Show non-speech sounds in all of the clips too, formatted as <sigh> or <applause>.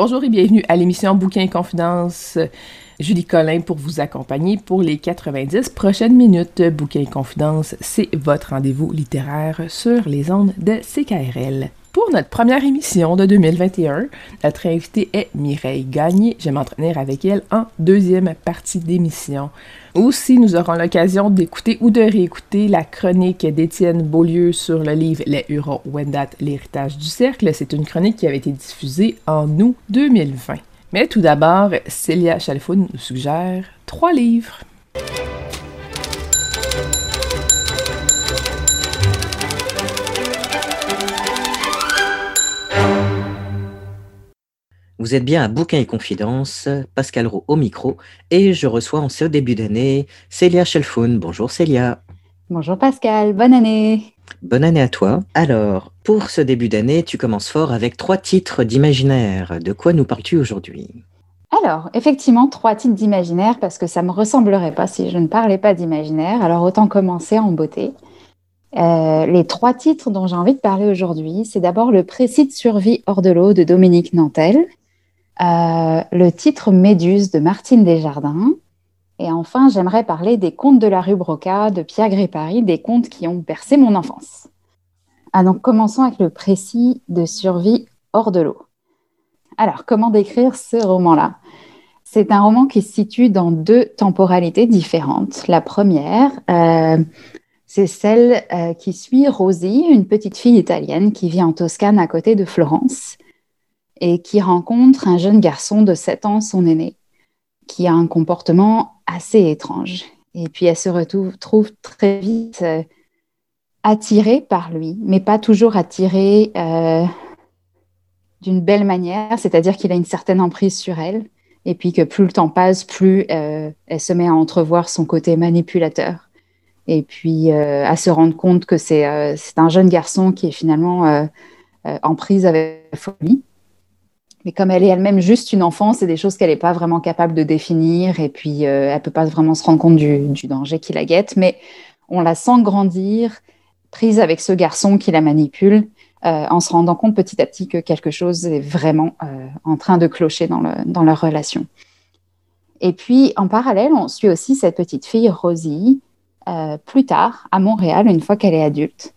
Bonjour et bienvenue à l'émission Bouquin Confidence. Julie Collin pour vous accompagner pour les 90 prochaines minutes. Bouquin Confidence, c'est votre rendez-vous littéraire sur les ondes de CKRL. Pour notre première émission de 2021, notre invitée est Mireille Gagné. Je vais m'entretenir avec elle en deuxième partie d'émission. Aussi, nous aurons l'occasion d'écouter ou de réécouter la chronique d'Étienne Beaulieu sur le livre Les Hurons Wendat, l'héritage du cercle. C'est une chronique qui avait été diffusée en août 2020. Mais tout d'abord, Célia Chalfoun nous suggère trois livres. Vous êtes bien à Bouquin et Confidence, Pascal Roux au micro, et je reçois en ce début d'année Célia Chelfoun. Bonjour Célia. Bonjour Pascal, bonne année. Bonne année à toi. Alors, pour ce début d'année, tu commences fort avec trois titres d'imaginaire. De quoi nous parles-tu aujourd'hui? Alors, effectivement, trois titres d'imaginaire parce que ça ne me ressemblerait pas si je ne parlais pas d'imaginaire. Alors, autant commencer en beauté. Euh, les trois titres dont j'ai envie de parler aujourd'hui, c'est d'abord le précis de survie hors de l'eau de Dominique Nantel, euh, le titre Méduse de Martine Desjardins. Et enfin, j'aimerais parler des contes de la rue Broca de Pierre Grépari, des contes qui ont bercé mon enfance. Ah, donc, commençons avec le précis de survie hors de l'eau. Alors, comment décrire ce roman-là? C'est un roman qui se situe dans deux temporalités différentes. La première, euh, c'est celle euh, qui suit Rosie, une petite fille italienne qui vit en Toscane à côté de Florence et qui rencontre un jeune garçon de 7 ans, son aîné, qui a un comportement assez étrange. Et puis elle se retrouve très vite euh, attirée par lui, mais pas toujours attirée euh, d'une belle manière, c'est-à-dire qu'il a une certaine emprise sur elle, et puis que plus le temps passe, plus euh, elle se met à entrevoir son côté manipulateur, et puis à se rendre compte que c'est un jeune garçon qui est finalement en prise avec la folie mais comme elle est elle-même juste une enfant, c'est des choses qu'elle n'est pas vraiment capable de définir et puis euh, elle ne peut pas vraiment se rendre compte du, danger qui la guette. Mais on la sent grandir, prise avec ce garçon qui la manipule, euh, en se rendant compte petit à petit que quelque chose est vraiment euh, en train de clocher dans, dans leur relation. Et puis en parallèle, on suit aussi cette petite fille, Rosie, plus tard à Montréal, une fois qu'elle est adulte.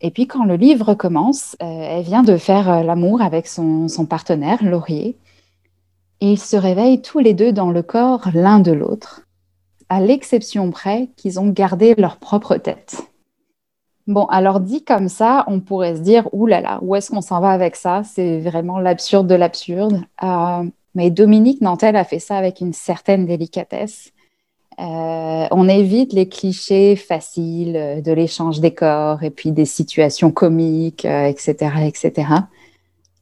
Et puis quand le livre commence, euh, elle vient de faire euh, l'amour avec son, partenaire, Laurier. Et ils se réveillent tous les deux dans le corps l'un de l'autre, à l'exception près qu'ils ont gardé leur propre tête. Bon, alors dit comme ça, on pourrait se dire, oulala, où est-ce qu'on s'en va avec ça? C'est vraiment l'absurde de l'absurde. Euh, mais Dominique Nantel a fait ça avec une certaine délicatesse. Euh, on évite les clichés faciles euh, de l'échange des corps et puis des situations comiques, etc., euh, etc.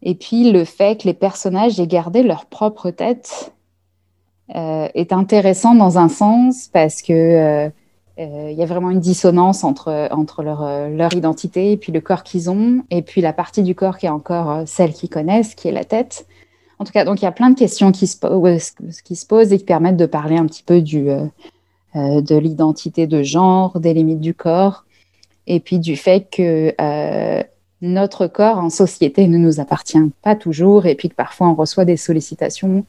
Et puis le fait que les personnages aient gardé leur propre tête est intéressant dans un sens parce que il y a vraiment une dissonance entre, leur, leur identité et puis le corps qu'ils ont et puis la partie du corps qui est encore celle qu'ils connaissent, qui est la tête. En tout cas, donc il y a plein de questions qui se, se posent et qui permettent de parler un petit peu euh, euh, de l'identité de genre, des limites du corps, et puis du fait que euh, notre corps en société ne nous appartient pas toujours, et puis que parfois on reçoit des sollicitations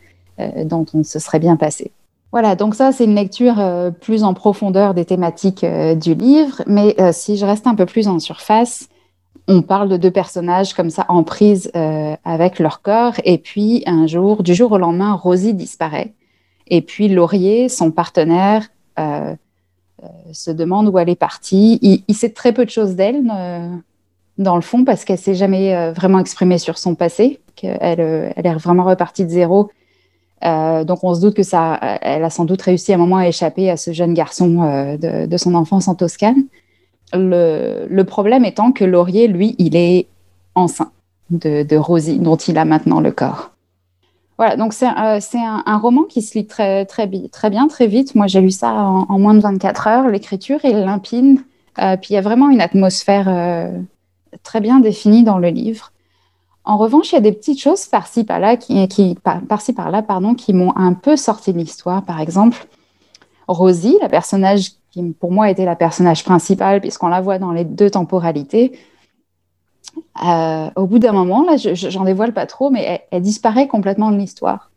dont on se serait bien passé. Voilà, donc ça, c'est une lecture plus en profondeur des thématiques du livre. Mais si je reste un peu plus en surface, on parle de deux personnages comme ça en prise avec leur corps. Et puis, un jour, du jour au lendemain, Rosie disparaît. Et puis, Laurier, son partenaire, se demande où elle est partie. Il, sait très peu de choses d'elle, dans le fond, parce qu'elle s'est jamais vraiment exprimée sur son passé, qu'elle elle est vraiment repartie de zéro euh, donc on se doute que ça, elle a sans doute réussi à un moment à échapper à ce jeune garçon euh, de, son enfance en Toscane. Le, problème étant que Laurier, lui, il est enceint de, Rosie, dont il a maintenant le corps. Voilà, donc c'est euh, un, roman qui se lit très, très, bien, très vite. Moi, j'ai lu ça en, moins de 24 heures. L'écriture est limpide, puis il y a vraiment une atmosphère très bien définie dans le livre. En revanche, il y a des petites choses par-ci par-là qui, pardon, qui m'ont un peu sorti de l'histoire. Par exemple, Rosie, la personnage qui pour moi était la personnage principale puisqu'on la voit dans les deux temporalités. Euh, au bout d'un moment, là, j'en dévoile pas trop, mais elle, disparaît complètement de l'histoire.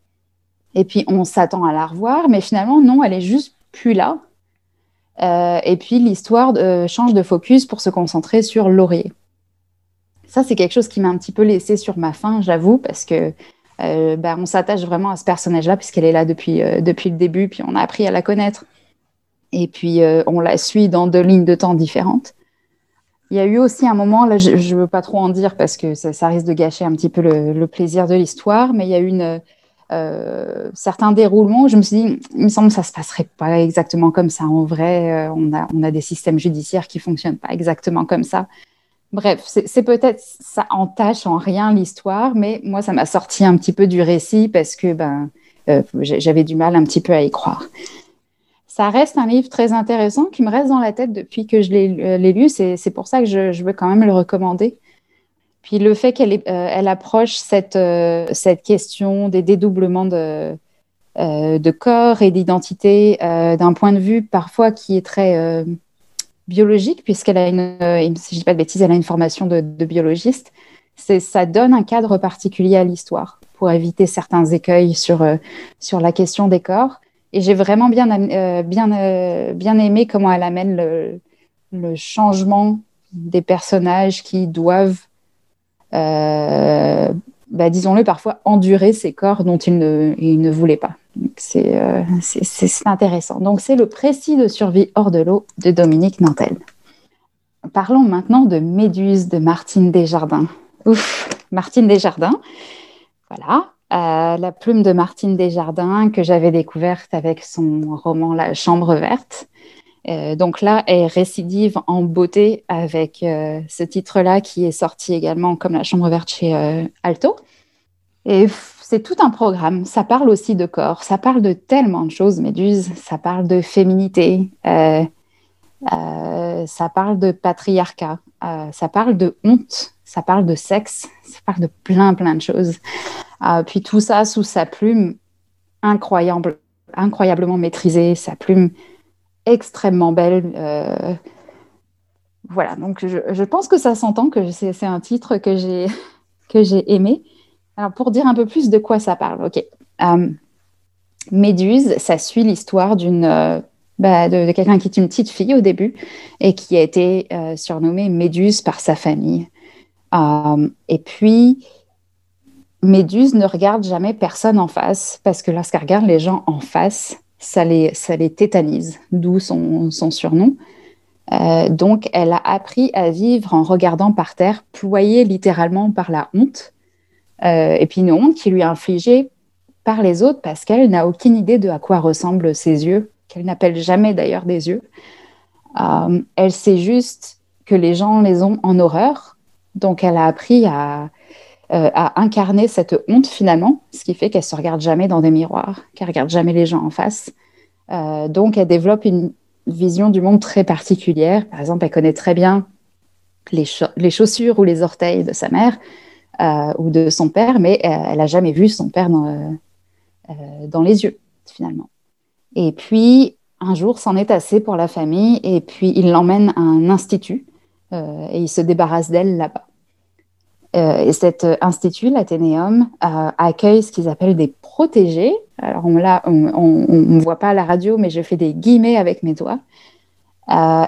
Et puis on s'attend à la revoir, mais finalement non, elle est juste plus là. Euh, et puis l'histoire euh, change de focus pour se concentrer sur Laurier. Ça, c'est quelque chose qui m'a un petit peu laissé sur ma faim, j'avoue, parce que bah, on s'attache vraiment à ce personnage-là, puisqu'elle est là depuis, depuis le début, puis on a appris à la connaître. Et puis, euh, on la suit dans deux lignes de temps différentes. Il y a eu aussi un moment, là, je ne veux pas trop en dire parce que ça, risque de gâcher un petit peu le, plaisir de l'histoire, mais il y a eu une, certains déroulements où je me suis dit, il me semble que ça ne se passerait pas exactement comme ça. En vrai, on, a, on a des systèmes judiciaires qui ne fonctionnent pas exactement comme ça. Bref, c'est peut-être ça entache en rien l'histoire, mais moi ça m'a sorti un petit peu du récit parce que ben euh, j'avais du mal un petit peu à y croire. Ça reste un livre très intéressant qui me reste dans la tête depuis que je l'ai euh, lu. C'est pour ça que je, veux quand même le recommander. Puis le fait qu'elle euh, approche cette, cette question des dédoublements de, corps et d'identité d'un point de vue parfois qui est très biologique, puisqu'elle a une, euh, si je pas de bêtises, elle a une formation de, biologiste. Ça donne un cadre particulier à l'histoire pour éviter certains écueils euh, sur la question des corps. Et j'ai vraiment bien, euh, bien, bien aimé comment elle amène le, changement des personnages qui doivent, bah, disons-le, parfois endurer ces corps dont ils ne, ils ne voulaient pas. Euh, c'est intéressant. Donc, c'est le précis de survie hors de l'eau de Dominique Nantel. Parlons maintenant de Méduse de Martine Desjardins. Ouf, Martine Desjardins. Voilà, euh, la plume de Martine Desjardins que j'avais découverte avec son roman La Chambre verte. Euh, donc là, elle récidive en beauté avec ce titre-là qui est sorti également comme La Chambre verte chez Alto. Et c'est tout un programme. Ça parle aussi de corps, ça parle de tellement de choses, Méduse. Ça parle de féminité, euh, euh, ça parle de patriarcat, euh, ça parle de honte, ça parle de sexe, ça parle de plein, plein de choses. Puis tout ça sous sa plume incroyable, incroyablement maîtrisée, sa plume extrêmement belle. voilà, donc je, je, pense que ça s'entend que c'est un titre que j'ai <laughs> que j'ai aimé. Alors, pour dire un peu plus de quoi ça parle, ok. Euh, Méduse, ça suit l'histoire d'une euh, bah, de, quelqu'un qui est une petite fille au début et qui a été euh, surnommée Méduse par sa famille. et puis, Méduse ne regarde jamais personne en face parce que lorsqu'elle regarde les gens en face, ça les, ça les tétanise, d'où son, son, surnom. donc, elle a appris à vivre en regardant par terre, ployée littéralement par la honte euh, et puis une honte qui lui est infligée par les autres parce qu'elle n'a aucune idée de à quoi ressemblent ses yeux, qu'elle n'appelle jamais d'ailleurs des yeux. Euh, elle sait juste que les gens les ont en horreur, donc elle a appris à, euh, à incarner cette honte finalement, ce qui fait qu'elle se regarde jamais dans des miroirs, qu'elle regarde jamais les gens en face. donc elle développe une vision du monde très particulière. Par exemple, elle connaît très bien les, chaussures ou les orteils de sa mère, euh, ou de son père, mais euh, elle n'a jamais vu son père dans, euh, dans les yeux, finalement. Et puis, un jour, c'en est assez pour la famille, et puis il l'emmène à un institut, et il se débarrasse d'elle là-bas. Et cet institut, l'Athénéum, accueille ce qu'ils appellent des protégés. Alors on ne voit pas à la radio, mais je fais des guillemets avec mes doigts.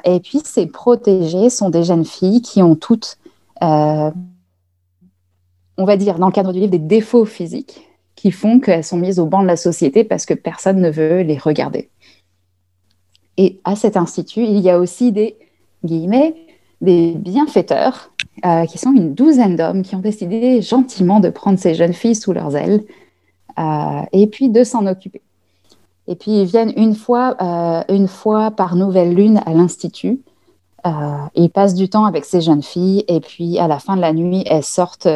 et puis, ces protégés sont des jeunes filles qui ont toutes, on va dire, dans le cadre du livre, des défauts physiques qui font qu'elles sont mises au banc de la société parce que personne ne veut les regarder. Et à cet institut, il y a aussi des guillemets, des bienfaiteurs, euh, qui sont une douzaine d'hommes qui ont décidé gentiment de prendre ces jeunes filles sous leurs ailes euh, et puis de s'en occuper. Et puis ils viennent une fois, euh, une fois par nouvelle lune à l'institut. ils passent du temps avec ces jeunes filles et puis à la fin de la nuit, elles sortent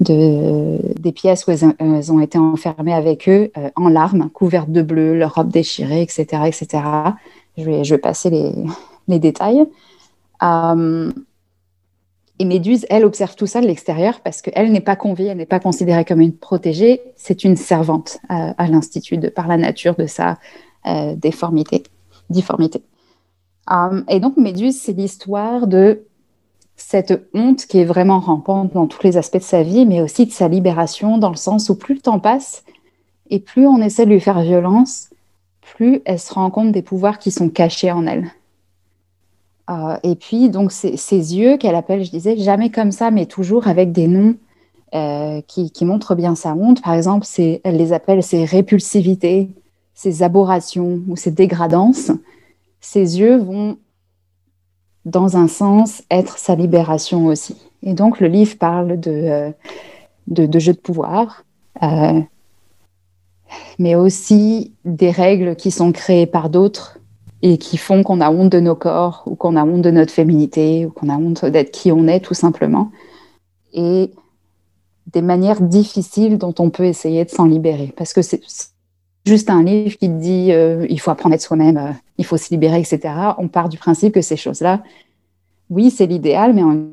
de, des pièces où elles, ont été enfermées avec eux en larmes, couvertes de bleu, leur robe déchirée, etc., etc. Je vais, passer les, <laughs> détails. Et Méduse, elle observe tout ça de l'extérieur parce qu'elle n'est pas conviée, elle n'est pas considérée comme une protégée, c'est une servante à, l'Institut par la nature de sa euh, déformité, difformité. Euh, et donc Méduse, c'est l'histoire de cette honte qui est vraiment rampante dans tous les aspects de sa vie, mais aussi de sa libération, dans le sens où plus le temps passe et plus on essaie de lui faire violence, plus elle se rend compte des pouvoirs qui sont cachés en elle. Euh, et puis, donc, ces, yeux qu'elle appelle, je disais, jamais comme ça, mais toujours avec des noms euh, qui, montrent bien sa honte. Par exemple, elle les appelle ses répulsivités, ses aberrations ou ses dégradances. Ces yeux vont, dans un sens, être sa libération aussi. Et donc, le livre parle de, euh, de, jeux de pouvoir, mais aussi des règles qui sont créées par d'autres et qui font qu'on a honte de nos corps ou qu'on a honte de notre féminité ou qu'on a honte d'être qui on est tout simplement. Et des manières difficiles dont on peut essayer de s'en libérer. Parce que c'est juste un livre qui dit euh, il faut apprendre à être soi-même, euh, il faut se libérer, etc. On part du principe que ces choses-là, oui, c'est l'idéal, mais en même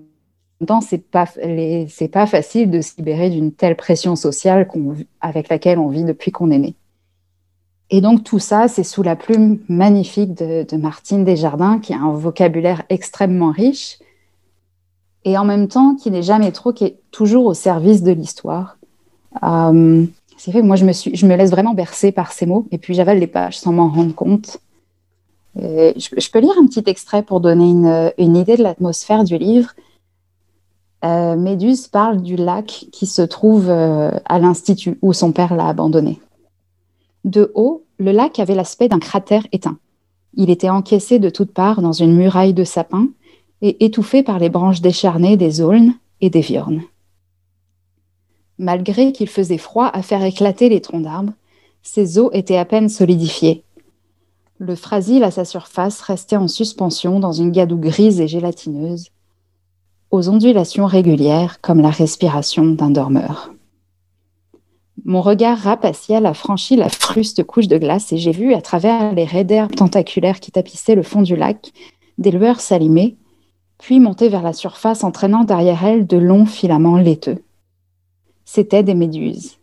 temps, c'est pas, c'est pas facile de se libérer d'une telle pression sociale avec laquelle on vit depuis qu'on est né. Et donc tout ça, c'est sous la plume magnifique de, Martine Desjardins, qui a un vocabulaire extrêmement riche, et en même temps qui n'est jamais trop, qui est toujours au service de l'histoire. Euh, c'est vrai que moi, je me, suis, je me laisse vraiment bercer par ces mots, et puis j'avale les pages sans m'en rendre compte. je, peux lire un petit extrait pour donner une, idée de l'atmosphère du livre. Euh, Méduse parle du lac qui se trouve euh, à l'Institut où son père l'a abandonné. De haut, le lac avait l'aspect d'un cratère éteint. Il était encaissé de toutes parts dans une muraille de sapins et étouffé par les branches décharnées des aulnes et des viornes. Malgré qu'il faisait froid à faire éclater les troncs d'arbres, ses eaux étaient à peine solidifiées. Le frasile à sa surface restait en suspension dans une gadoue grise et gélatineuse, aux ondulations régulières comme la respiration d'un dormeur. Mon regard rapaciel a franchi la fruste couche de glace et j'ai vu, à travers les raies d'herbes tentaculaires qui tapissaient le fond du lac, des lueurs s'allumer, puis monter vers la surface entraînant derrière elles de longs filaments laiteux. C'étaient des méduses.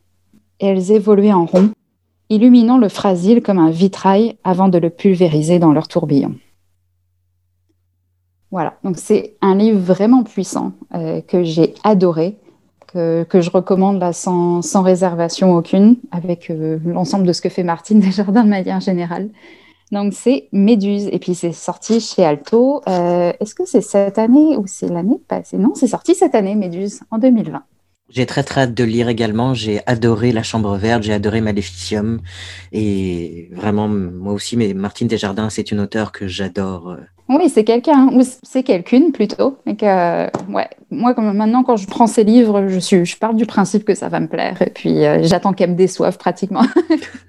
Elles évoluaient en rond, illuminant le frasile comme un vitrail avant de le pulvériser dans leur tourbillon. Voilà, donc c'est un livre vraiment puissant euh, que j'ai adoré que, je recommande là sans, réservation aucune, avec euh, l'ensemble de ce que fait Martine <laughs> Desjardins de manière générale. Donc c'est Méduse, et puis c'est sorti chez Alto. Euh, est-ce que c'est cette année ou c'est l'année passée? Non, c'est sorti cette année, Méduse, en 2020. J'ai très très hâte de lire également. J'ai adoré La Chambre verte, j'ai adoré Maléficium. Et vraiment, moi aussi, mais Martine Desjardins, c'est une auteure que j'adore. Euh. Oui, c'est quelqu'un, ou c'est quelqu'une plutôt. Et que, ouais, moi, comme maintenant, quand je prends ces livres, je, suis, je pars du principe que ça va me plaire. Et puis, euh, j'attends qu'elle me déçoive pratiquement.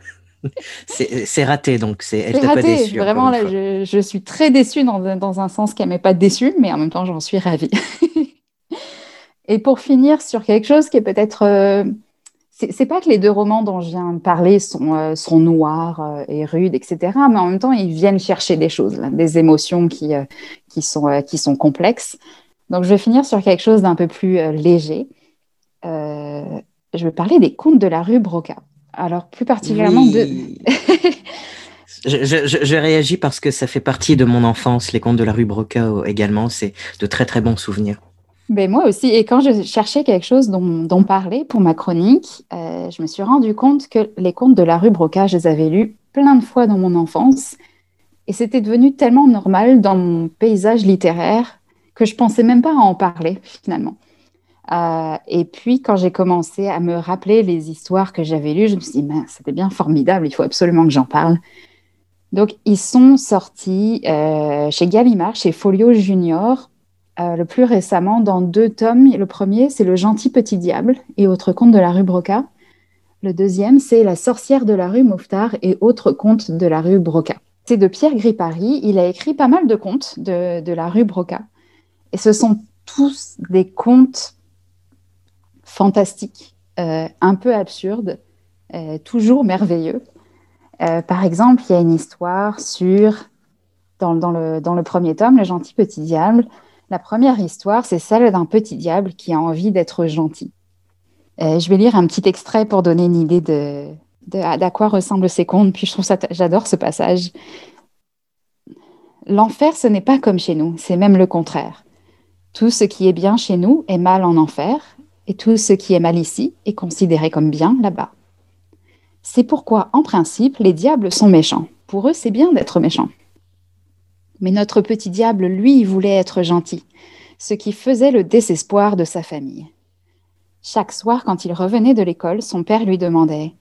<laughs> c'est raté, donc c'est elle t'a pas déçu. Vraiment, là, je, je, suis très déçue dans, dans un sens qu'elle m'est pas déçue, mais en même temps, j'en suis ravie. <laughs> Et pour finir sur quelque chose qui est peut-être. Euh, c'est pas que les deux romans dont je viens de parler sont, euh, sont noirs euh, et rudes, etc., mais en même temps, ils viennent chercher des choses, des émotions qui, qui, sont, qui sont complexes. Donc, je vais finir sur quelque chose d'un peu plus léger. je vais parler des contes de la rue Broca. Alors, plus particulièrement de. <laughs> Je, je, je, réagis parce que ça fait partie de mon enfance, les contes de la rue Broca également. C'est de très très bons souvenirs. Ben moi aussi. Et quand je cherchais quelque chose dont, parler pour ma chronique, euh, je me suis rendu compte que les contes de la rue Broca, je les avais lus plein de fois dans mon enfance. Et c'était devenu tellement normal dans mon paysage littéraire que je pensais même pas à en parler finalement. Euh, et puis, quand j'ai commencé à me rappeler les histoires que j'avais lues, je me suis dit, c'était bien formidable, il faut absolument que j'en parle. Donc, ils sont sortis euh, chez Gallimard, chez Folio Junior, euh, le plus récemment dans deux tomes. Le premier, c'est Le gentil petit diable et autres contes de la rue Broca. Le deuxième, c'est La sorcière de la rue Mouffetard et autres contes de la rue Broca. C'est de Pierre Gripari. Il a écrit pas mal de contes de, de la rue Broca. Et ce sont tous des contes fantastiques, euh, un peu absurdes, euh, toujours merveilleux. Par exemple, il y a une histoire sur, dans, le, dans, le, premier tome, Le gentil petit diable. La première histoire, c'est celle d'un petit diable qui a envie d'être gentil. je vais lire un petit extrait pour donner une idée de, d'à quoi ressemblent ces contes. Puis je trouve ça, j'adore ce passage. L'enfer, ce n'est pas comme chez nous, c'est même le contraire. Tout ce qui est bien chez nous est mal en enfer, et tout ce qui est mal ici est considéré comme bien là-bas. C'est pourquoi, en principe, les diables sont méchants. Pour eux, c'est bien d'être méchant. Mais notre petit diable, lui, voulait être gentil, ce qui faisait le désespoir de sa famille. Chaque soir, quand il revenait de l'école, son père lui demandait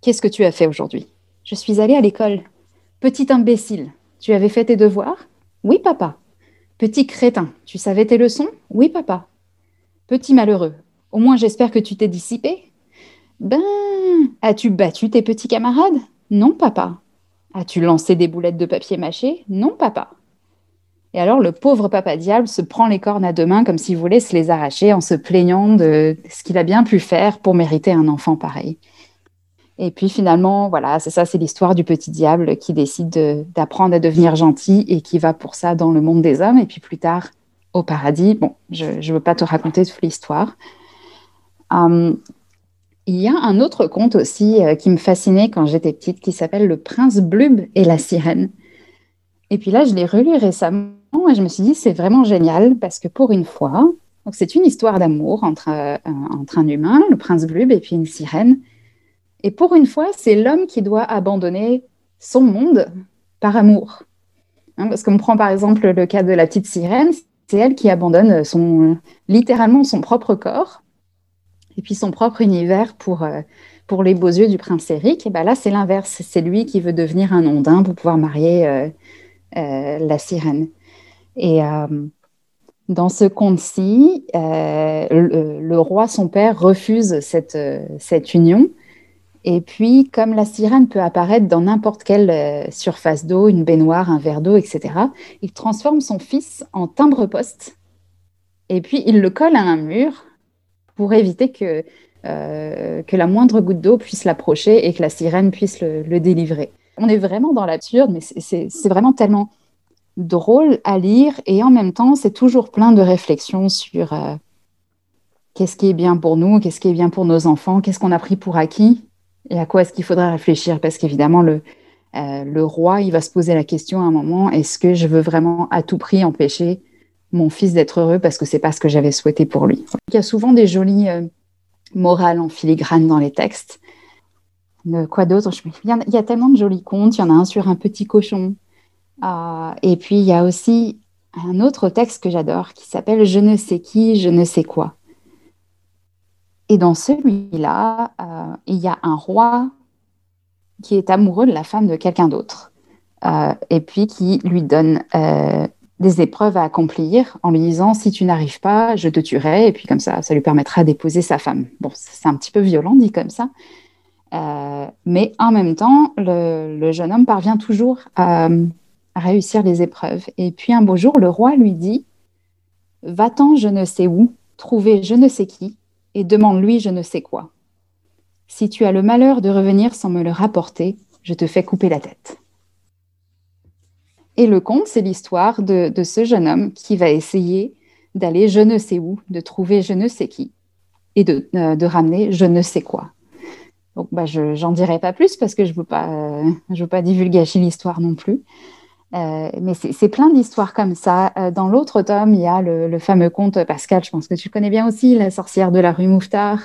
Qu'est-ce que tu as fait aujourd'hui? Je suis allé à l'école. Petit imbécile, tu avais fait tes devoirs? Oui, papa. Petit crétin, tu savais tes leçons? Oui, papa. Petit malheureux, au moins j'espère que tu t'es dissipé? Ben, as-tu battu tes petits camarades? Non, papa. As-tu lancé des boulettes de papier mâché? Non, papa. Et alors le pauvre papa diable se prend les cornes à deux mains comme s'il voulait se les arracher en se plaignant de ce qu'il a bien pu faire pour mériter un enfant pareil. Et puis finalement, voilà, c'est ça, c'est l'histoire du petit diable qui décide d'apprendre à devenir gentil et qui va pour ça dans le monde des hommes. Et puis plus tard, au paradis. Bon, je ne veux pas te raconter toute l'histoire. Hum, il y a un autre conte aussi euh, qui me fascinait quand j'étais petite qui s'appelle Le Prince Blub et la sirène. Et puis là, je l'ai relu récemment et je me suis dit, c'est vraiment génial parce que pour une fois, c'est une histoire d'amour entre, euh, entre un humain, le prince Blub, et puis une sirène. Et pour une fois, c'est l'homme qui doit abandonner son monde par amour. Hein, parce qu'on prend par exemple le cas de la petite sirène, c'est elle qui abandonne son, littéralement son propre corps et puis son propre univers pour, euh, pour les beaux yeux du prince Eric. Et ben là, c'est l'inverse. C'est lui qui veut devenir un ondin pour pouvoir marier euh, euh, la sirène. Et dans ce conte-ci, le, le, roi, son père, refuse cette, cette union et puis, comme la sirène peut apparaître dans n'importe quelle surface d'eau, une baignoire, un verre d'eau, etc., il transforme son fils en timbre-poste. Et puis, il le colle à un mur pour éviter que, euh, que la moindre goutte d'eau puisse l'approcher et que la sirène puisse le, délivrer. On est vraiment dans l'absurde, mais c'est vraiment tellement drôle à lire et en même temps, c'est toujours plein de réflexions sur euh, qu'est-ce qui est bien pour nous, qu'est-ce qui est bien pour nos enfants, qu'est-ce qu'on a pris pour acquis et à quoi est-ce qu'il faudrait réfléchir Parce qu'évidemment, le, euh, le roi, il va se poser la question à un moment, est-ce que je veux vraiment à tout prix empêcher mon fils d'être heureux parce que c'est pas ce que j'avais souhaité pour lui Il y a souvent des jolies euh, morales en filigrane dans les textes. quoi d'autre? Il, y a tellement de jolis contes. Il y en a un sur un petit cochon. Euh, et puis, il y a aussi un autre texte que j'adore qui s'appelle Je ne sais qui, je ne sais quoi. Et dans celui-là, euh, il y a un roi qui est amoureux de la femme de quelqu'un d'autre, euh, et puis qui lui donne euh, des épreuves à accomplir en lui disant si tu n'arrives pas, je te tuerai, et puis comme ça, ça lui permettra d'épouser sa femme. Bon, c'est un petit peu violent dit comme ça, mais en même temps, le, jeune homme parvient toujours à, à réussir les épreuves. Et puis un beau jour, le roi lui dit Va-t'en je ne sais où, trouver je ne sais qui, et demande-lui je ne sais quoi. Si tu as le malheur de revenir sans me le rapporter, je te fais couper la tête. Et le conte, c'est l'histoire de, ce jeune homme qui va essayer d'aller je ne sais où, de trouver je ne sais qui, et de, euh, ramener je ne sais quoi. Donc, bah, je n'en dirai pas plus parce que je ne veux, pas, euh, veux pas l'histoire non plus. mais c'est plein d'histoires comme ça. dans l'autre tome, il y a le, le, fameux conte Pascal, je pense que tu connais bien aussi, La sorcière de la rue Mouffetard,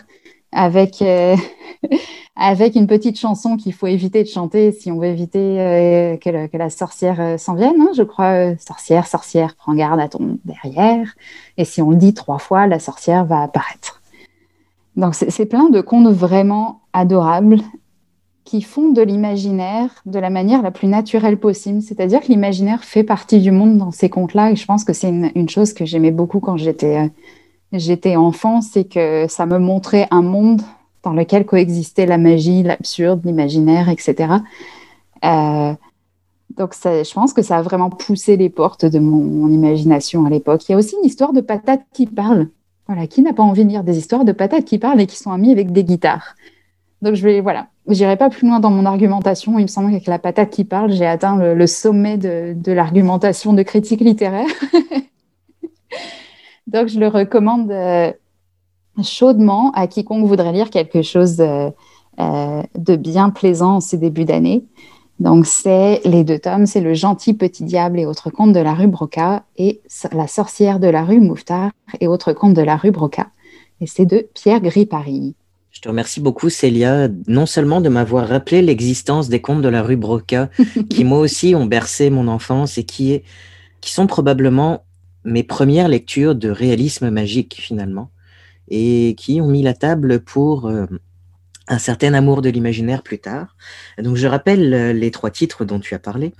avec, euh, <laughs> avec une petite chanson qu'il faut éviter de chanter si on veut éviter euh, que, la sorcière euh, s'en vienne. Hein, je crois, sorcière, sorcière, prends garde à ton derrière. Et si on le dit trois fois, la sorcière va apparaître. Donc c'est plein de contes vraiment adorables qui font de l'imaginaire de la manière la plus naturelle possible. C'est-à-dire que l'imaginaire fait partie du monde dans ces contes-là. Et je pense que c'est une, une, chose que j'aimais beaucoup quand j'étais j'étais enfant, c'est que ça me montrait un monde dans lequel coexistait la magie, l'absurde, l'imaginaire, etc. Euh, donc, je pense que ça a vraiment poussé les portes de mon, imagination à l'époque. Il y a aussi une histoire de patates qui parlent. Voilà, qui n'a pas envie de lire des histoires de patates qui parlent et qui sont amis avec des guitares Donc, je vais, voilà, j'irai pas plus loin dans mon argumentation. Il me semble qu'avec la patate qui parle, j'ai atteint le, sommet de l'argumentation de critique littéraire. <laughs> Donc, je le recommande euh, chaudement à quiconque voudrait lire quelque chose euh, euh, de bien plaisant en ces débuts d'année. Donc, c'est les deux tomes, c'est Le gentil petit diable et autres contes de la rue Broca et La sorcière de la rue Mouffetard et autres contes de la rue Broca. Et c'est de Pierre Gris-Paris. Je te remercie beaucoup, Célia, non seulement de m'avoir rappelé l'existence des contes de la rue Broca, <laughs> qui moi aussi ont bercé mon enfance et qui sont probablement mes premières lectures de réalisme magique finalement, et qui ont mis la table pour euh, un certain amour de l'imaginaire plus tard. Donc je rappelle euh, les trois titres dont tu as parlé.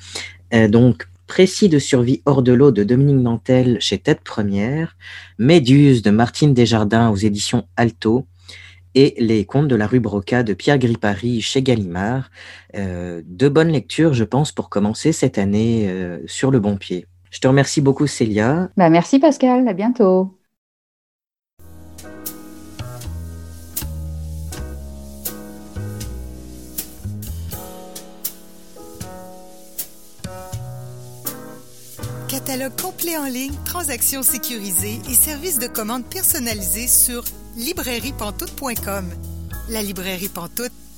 Euh, donc Précis de survie hors de l'eau de Dominique Nantel chez Tête Première, Méduse de Martine Desjardins aux éditions Alto, et Les Contes de la rue Broca de Pierre Gripari chez Gallimard. de bonnes lectures, je pense, pour commencer cette année sur le bon pied. Je te remercie beaucoup, Célia. Bah, merci, Pascal. À bientôt. Catalogue complet en ligne, transactions sécurisées et services de commande personnalisés sur librairiepantoute.com. La librairie Pantoute,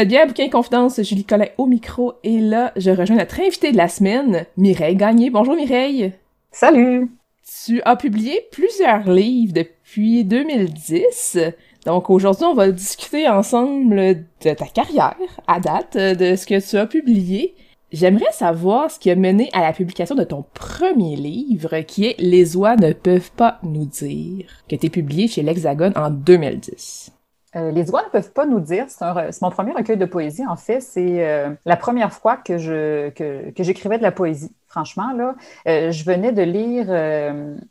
Êtes bien à Bouquin Confidence, Julie Collin au micro, et là, je rejoins notre invitée de la semaine, Mireille Gagné. Bonjour Mireille! Salut! Tu as publié plusieurs livres depuis 2010, donc aujourd'hui, on va discuter ensemble de ta carrière à date, de ce que tu as publié. J'aimerais savoir ce qui a mené à la publication de ton premier livre, qui est Les oies ne peuvent pas nous dire, a été publié chez l'Hexagone en 2010. Euh, les oies ne peuvent pas nous dire. C'est mon premier recueil de poésie, en fait. C'est euh, la première fois que je que, j'écrivais de la poésie. Franchement, là, euh, je venais de lire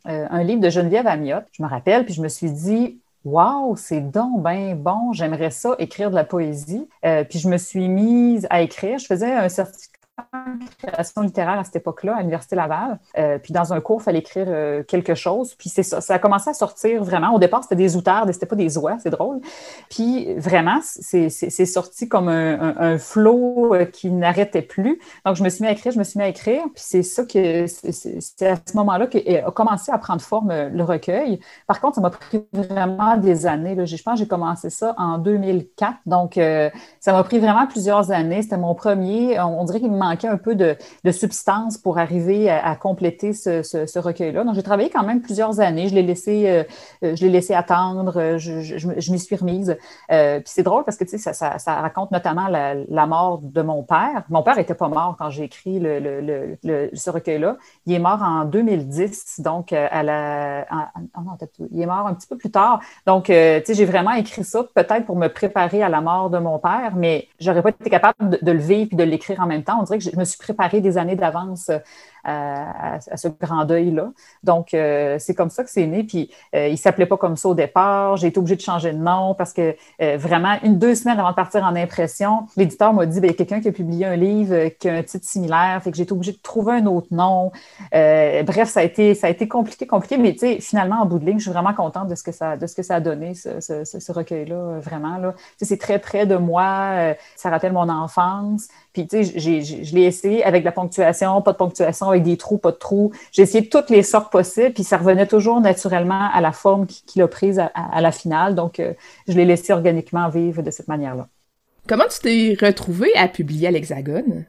un livre de Geneviève Amiotte, je me rappelle, puis je me suis dit, Wow, c'est donc ben bon, j'aimerais ça écrire de la poésie. puis je me suis mise à écrire. Je faisais un certificat création littéraire à cette époque-là, à l'Université Laval. Euh, puis dans un cours, il fallait écrire euh, quelque chose. Puis c'est ça, ça a commencé à sortir vraiment. Au départ, c'était des outardes, c'était pas des oies, c'est drôle. Puis vraiment, c'est sorti comme un, flot euh, qui n'arrêtait plus. Donc, je me suis mis à écrire, je me suis mis à écrire. Puis c'est ça que c'est à ce moment-là qu'a commencé à prendre forme le recueil. Par contre, ça m'a pris vraiment des années. Je pense que j'ai commencé ça en 2004. Donc, ça m'a pris vraiment plusieurs années. C'était mon premier. On, on dirait qu'il me manquait un peu de, substance pour arriver à, compléter ce, recueil-là. Donc, j'ai travaillé quand même plusieurs années. Je l'ai laissé, euh, euh, je l'ai laissé attendre. Euh, je, je, m'y suis remise. puis c'est drôle parce que tu sais, ça, raconte notamment la, mort de mon père. Mon père n'était pas mort quand j'ai écrit le, ce recueil-là. Il est mort en 2010, donc à la. il est mort un petit peu plus tard. Donc, tu sais, j'ai vraiment écrit ça peut-être pour me préparer à la mort de mon père, mais j'aurais pas été capable de, le vivre et de l'écrire en même temps. On dirait je me suis préparée des années d'avance euh, à, ce grand deuil-là. Donc, c'est comme ça que c'est né. Puis, il ne s'appelait pas comme ça au départ. J'ai été obligée de changer de nom parce que vraiment, une, deux semaines avant de partir en impression, l'éditeur m'a dit, ben, il y a quelqu'un qui a publié un livre qui a un titre similaire. Fait que j'ai été obligée de trouver un autre nom. bref, ça a été, ça a été compliqué, compliqué. Mais, tu sais, finalement, en bout de ligne, je suis vraiment contente de ce que ça, de ce que ça a donné, ce, ce, recueil-là, vraiment. Là. C'est très près de moi. ça rappelle mon enfance. Puis, tu sais, je l'ai essayé avec de la ponctuation, pas de ponctuation, avec des trous, pas de trous. J'ai essayé toutes les sortes possibles, puis ça revenait toujours naturellement à la forme qu'il a prise à, la finale. Donc, euh, je l'ai laissé organiquement vivre de cette manière-là. Comment tu t'es retrouvé à publier à l'Hexagone?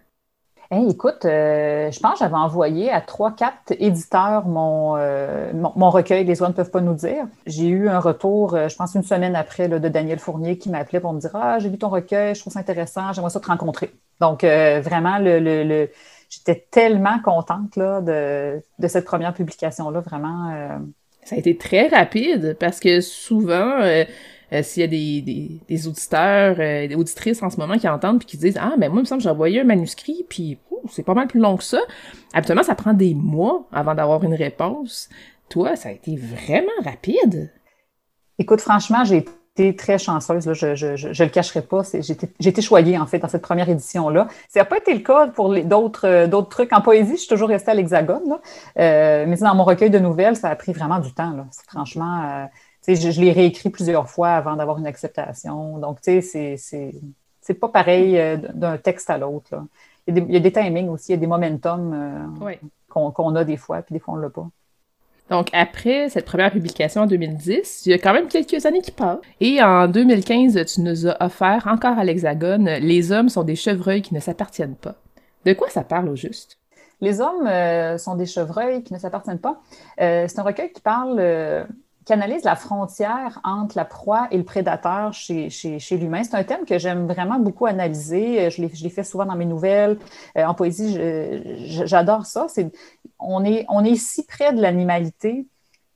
écoute, euh, je pense que j'avais envoyé à trois, quatre éditeurs euh, mon, mon, recueil Les oies ne peuvent pas nous dire. J'ai eu un retour, euh, je pense une semaine après, de Daniel Fournier qui m'appelait pour me dire Ah, j'ai lu ton recueil, je trouve ça intéressant, j'aimerais ça te rencontrer. Donc, vraiment, le, j'étais tellement contente là, de, de cette première publication-là, vraiment. Ça a été très rapide parce que souvent, euh, s'il y a des, des, des auditeurs, euh, des auditrices en ce moment qui entendent puis qui disent Ah, mais moi, il me semble que j'ai envoyé un manuscrit, puis c'est pas mal plus long que ça. Habituellement, ça prend des mois avant d'avoir une réponse. Toi, ça a été vraiment rapide. Écoute, franchement, j'ai été très chanceuse, là, je, je, je, le cacherai pas. J'ai été choyée, en fait, dans cette première édition-là. Ça n'a pas été le cas pour d'autres euh, d'autres trucs. En poésie, je suis toujours restée à l'hexagone, euh, mais dans mon recueil de nouvelles, ça a pris vraiment du temps. Là. Franchement, euh, je, je l'ai réécrit plusieurs fois avant d'avoir une acceptation. Donc, tu sais, c'est pas pareil d'un texte à l'autre. Il, il, y a des timings aussi, il y a des momentum euh, qu'on a des fois, puis des fois on l'a pas. Donc, après cette première publication en 2010, il y a quand même quelques années qui passent. Et en 2015, tu nous as offert, encore à l'Hexagone, Les hommes sont des chevreuils qui ne s'appartiennent pas. De quoi ça parle au juste? Les hommes euh, sont des chevreuils qui ne s'appartiennent pas. c'est un recueil qui parle qui analyse la frontière entre la proie et le prédateur chez, chez, chez l'humain. C'est un thème que j'aime vraiment beaucoup analyser. Je l'ai fait souvent dans mes nouvelles. Euh, en poésie, j'adore ça. on, est, on est si près de l'animalité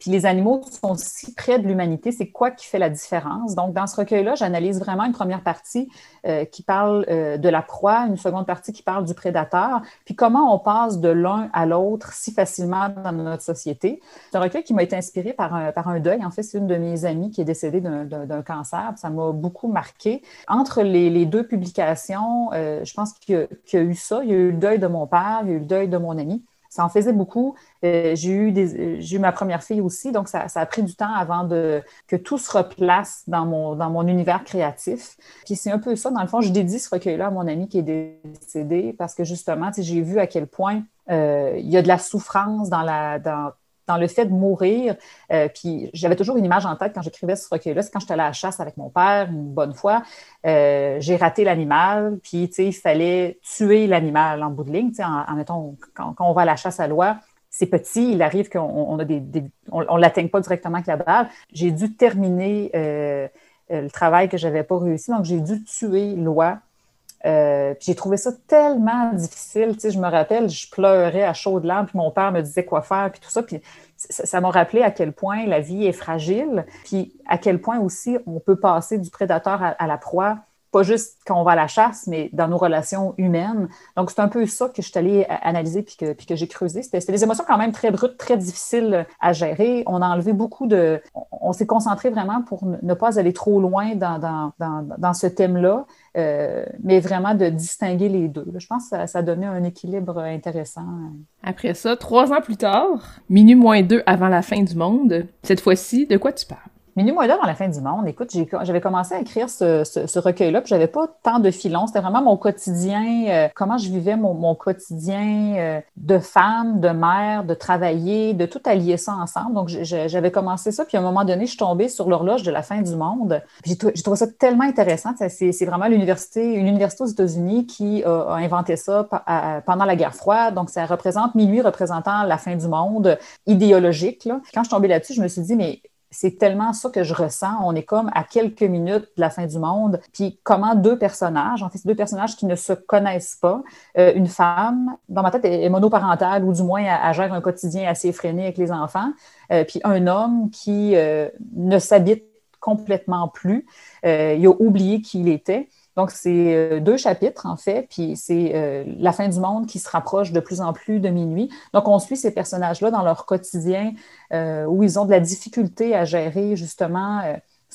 puis les animaux sont si près de l'humanité, c'est quoi qui fait la différence? Donc, dans ce recueil-là, j'analyse vraiment une première partie euh, qui parle euh, de la proie, une seconde partie qui parle du prédateur, puis comment on passe de l'un à l'autre si facilement dans notre société. C'est un recueil qui m'a été inspiré par un, deuil. En fait, c'est une de mes amies qui est décédée d'un cancer. Ça m'a beaucoup marqué. Entre les, les deux publications, euh, je pense qu'il y, y, a eu ça. Il y a eu le deuil de mon père, il y a eu le deuil de mon ami ça en faisait beaucoup. Euh, j'ai eu, ma première fille aussi, donc ça, a pris du temps avant que tout se replace dans mon, univers créatif. Puis c'est un peu ça, dans le fond, je dédie ce recueil-là à mon ami qui est décédé parce que justement, j'ai vu à quel point euh, il y a de la souffrance dans la, dans le fait de mourir. Euh, puis j'avais toujours une image en tête quand j'écrivais ce recueil-là, c'est quand j'étais allée à la chasse avec mon père une bonne fois, euh, j'ai raté l'animal, puis il fallait tuer l'animal en bout de ligne. En, en quand, on va à la chasse à l'oie, c'est petit, il arrive qu'on on, l'atteigne pas directement avec la balle. J'ai dû terminer euh, le travail que j'avais pas réussi, donc j'ai dû tuer l'oie euh, j'ai trouvé ça tellement difficile. Tu sais, je me rappelle, je pleurais à chaudes larmes, puis mon père me disait quoi faire, puis tout ça. Puis ça m'a rappelé à quel point la vie est fragile, puis à quel point aussi on peut passer du prédateur à la proie pas juste quand on va à la chasse, mais dans nos relations humaines. Donc, c'est un peu ça que je suis allée analyser puis que, j'ai creusé. C'était des émotions quand même très brutes, très difficiles à gérer. On a enlevé beaucoup de... On, s'est concentré vraiment pour ne pas aller trop loin dans, ce thème-là, euh, mais vraiment de distinguer les deux. Je pense que ça, ça donné un équilibre intéressant. Après ça, trois ans plus tard, minuit moins deux avant la fin du monde, cette fois-ci, de quoi tu parles? Minuit moins dans la fin du monde, écoute, j'avais commencé à écrire ce, recueil-là, puis j'avais pas tant de filons. C'était vraiment mon quotidien, euh, comment je vivais mon, quotidien euh, de femme, de mère, de travailler, de tout allier ça ensemble. Donc, j'avais commencé ça, puis à un moment donné, je suis tombée sur l'horloge de la fin du monde. J'ai trouvé ça tellement intéressant. C'est vraiment l'université, une université aux États-Unis qui a, inventé ça pendant la guerre froide. Donc, ça représente minuit représentant la fin du monde idéologique. Quand je suis tombée là-dessus, je me suis dit, mais c'est tellement ça que je ressens. On est comme à quelques minutes de la fin du monde. Puis comment deux personnages, en fait, deux personnages qui ne se connaissent pas, euh, une femme, dans ma tête, est monoparentale ou du moins elle, gère un quotidien assez effréné avec les enfants, euh, puis un homme qui euh, ne s'habite complètement plus. il a oublié qui il était. Donc, c'est deux chapitres, en fait, puis c'est la fin du monde qui se rapproche de plus en plus de minuit. Donc, on suit ces personnages-là dans leur quotidien où ils ont de la difficulté à gérer, justement,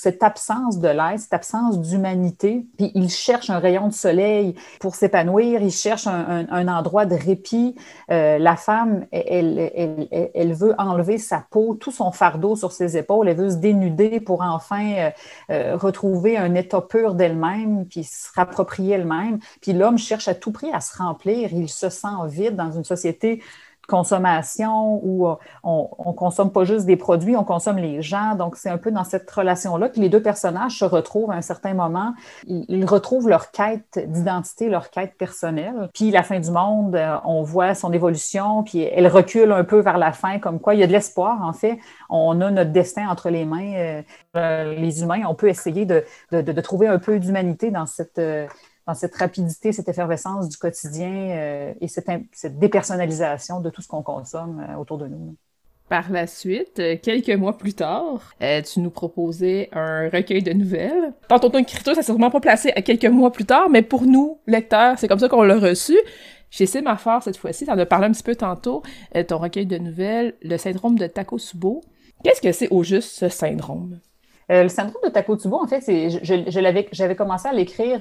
cette absence de l'aide, cette absence d'humanité. Puis il cherche un rayon de soleil pour s'épanouir, il cherche un, endroit de répit. Euh, la femme, elle, elle, elle, veut enlever sa peau, tout son fardeau sur ses épaules, elle veut se dénuder pour enfin euh, euh, retrouver un état pur d'elle-même, puis se rapproprier elle-même. Puis l'homme cherche à tout prix à se remplir, il se sent vide dans une société consommation où euh, on, ne consomme pas juste des produits, on consomme les gens. Donc, c'est un peu dans cette relation-là que les deux personnages se retrouvent à un certain moment. Ils, retrouvent leur quête d'identité, leur quête personnelle. Puis, la fin du monde, euh, on voit son évolution, puis elle recule un peu vers la fin, comme quoi il y a de l'espoir, en fait. On a notre destin entre les mains. Euh, les humains, on peut essayer de, de trouver un peu d'humanité dans cette dans cette rapidité, cette effervescence du quotidien euh, et cette, dépersonnalisation de tout ce qu'on consomme euh, autour de nous. Par la suite, euh, quelques mois plus tard, tu nous proposais un recueil de nouvelles. Dans ton écriture, ça s'est sûrement pas placé à quelques mois plus tard, mais pour nous, lecteurs, c'est comme ça qu'on l'a reçu. Chez Sémaphore, cette fois-ci, tu en as parlé un petit peu tantôt, ton recueil de nouvelles, le syndrome de Takotsubo. Qu'est-ce que c'est au juste, ce syndrome? le syndrome de Takotsubo, en fait, j'avais commencé à l'écrire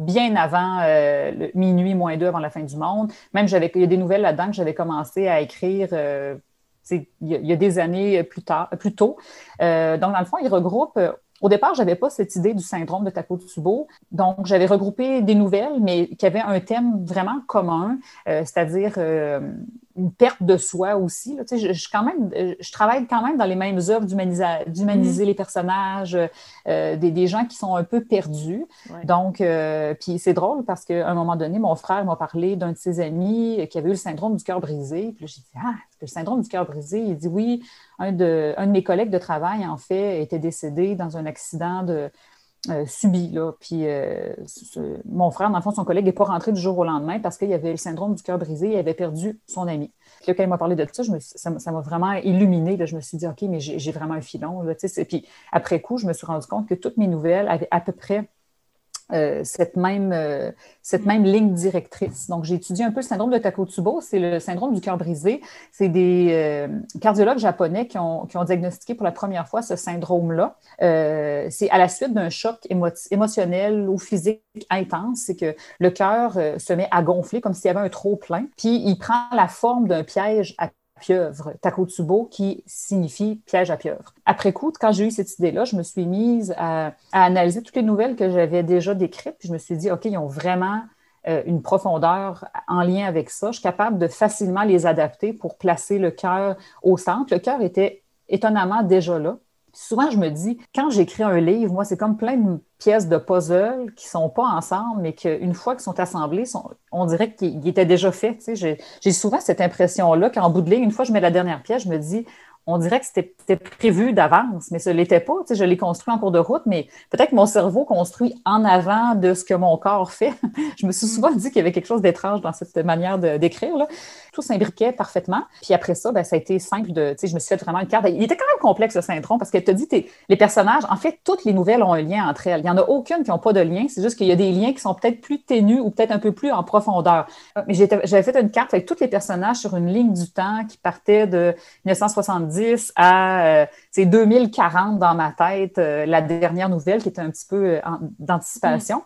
bien avant euh, minuit moins deux avant la fin du monde. Même j'avais, il y a des nouvelles là-dedans que j'avais commencé à écrire. Euh, il, y a, des années plus tard, plus tôt. Euh, donc, dans le fond, il regroupe au départ, je n'avais pas cette idée du syndrome de Takotsubo. Donc, j'avais regroupé des nouvelles, mais qui avaient un thème vraiment commun, c'est-à-dire une perte de soi aussi. Là. Tu sais, je, quand même, je travaille quand même dans les mêmes œuvres d'humaniser mm. les personnages, euh, des, des, gens qui sont un peu perdus. Donc, euh, puis c'est drôle parce qu'à un moment donné, mon frère m'a parlé d'un de ses amis qui avait eu le syndrome du cœur brisé. Puis j'ai dit, ah, le syndrome du cœur brisé. Il dit, oui, un de, un de mes collègues de travail, en fait, était décédé dans un accident de, euh. Là. Puis euh, mon frère, dans le fond, son collègue n'est pas rentré du jour au lendemain parce qu'il avait le syndrome du cœur brisé, il avait perdu son ami. Puis quand il m'a parlé de ça, ça m'a vraiment illuminé. Je me suis dit, OK, mais j'ai vraiment un filon. Là, puis après coup, je me suis rendu compte que toutes mes nouvelles avaient à peu près euh, cette, même, euh, cette même ligne directrice. Donc, j'ai étudié un peu le syndrome de Takotsubo, c'est le syndrome du cœur brisé. C'est des euh, cardiologues japonais qui ont, qui ont, diagnostiqué pour la première fois ce syndrome-là. c'est à la suite d'un choc émotionnel ou physique intense, c'est que le cœur se met à gonfler comme s'il y avait un trop plein, puis il prend la forme d'un piège à pieuvre, Takotsubo, qui signifie piège à pieuvre. Après coup, quand j'ai eu cette idée-là, je me suis mise à, analyser toutes les nouvelles que j'avais déjà décrites, puis je me suis dit, OK, ils ont vraiment euh, une profondeur en lien avec ça. Je suis capable de facilement les adapter pour placer le cœur au centre. Le cœur était étonnamment déjà là. Souvent, je me dis, quand j'écris un livre, moi, c'est comme plein de pièces de puzzle qui sont pas ensemble, mais qu'une fois qu'ils sont assemblés, on dirait qu'ils étaient déjà faits. J'ai souvent cette impression-là qu'en bout de ligne, une fois que je mets la dernière pièce, je me dis, on dirait que c'était prévu d'avance, mais ce ne l'était pas. je l'ai construit en cours de route, mais peut-être que mon cerveau construit en avant de ce que mon corps fait. <laughs> je me suis mm. souvent dit qu'il y avait quelque chose d'étrange dans cette manière d'écrire. Tout s'imbriquait parfaitement. Puis après ça, ben, ça a été simple de. Je me suis fait vraiment une carte. Il était quand même complexe, ce syndrome, parce qu'elle te dit les personnages, en fait, toutes les nouvelles ont un lien entre elles. Il n'y en a aucune qui n'ont pas de lien. C'est juste qu'il y a des liens qui sont peut-être plus ténus ou peut-être un peu plus en profondeur. Mais j'avais fait une carte avec tous les personnages sur une ligne du temps qui partait de 1970 à 2040 euh, dans ma tête, euh, la dernière nouvelle qui était un petit peu euh, d'anticipation.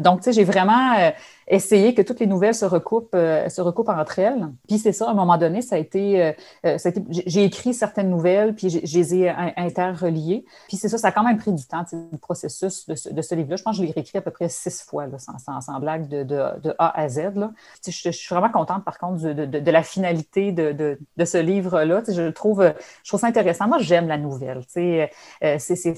donc, tu sais, j'ai vraiment essayer que toutes les nouvelles se recoupent, euh, se recoupent entre elles. Puis c'est ça, à un moment donné, ça a été, euh, euh, j'ai écrit certaines nouvelles, puis je les ai interreliées. Puis c'est ça, ça a quand même pris du temps, le processus de ce, livre-là. Je pense que je l'ai réécrit à peu près six fois, là, sans, sans, blague, de, de, A à Z. Là. Je, suis vraiment contente, par contre, de, de la finalité de, ce livre-là. Je trouve, je trouve ça intéressant. Moi, j'aime la nouvelle. C'est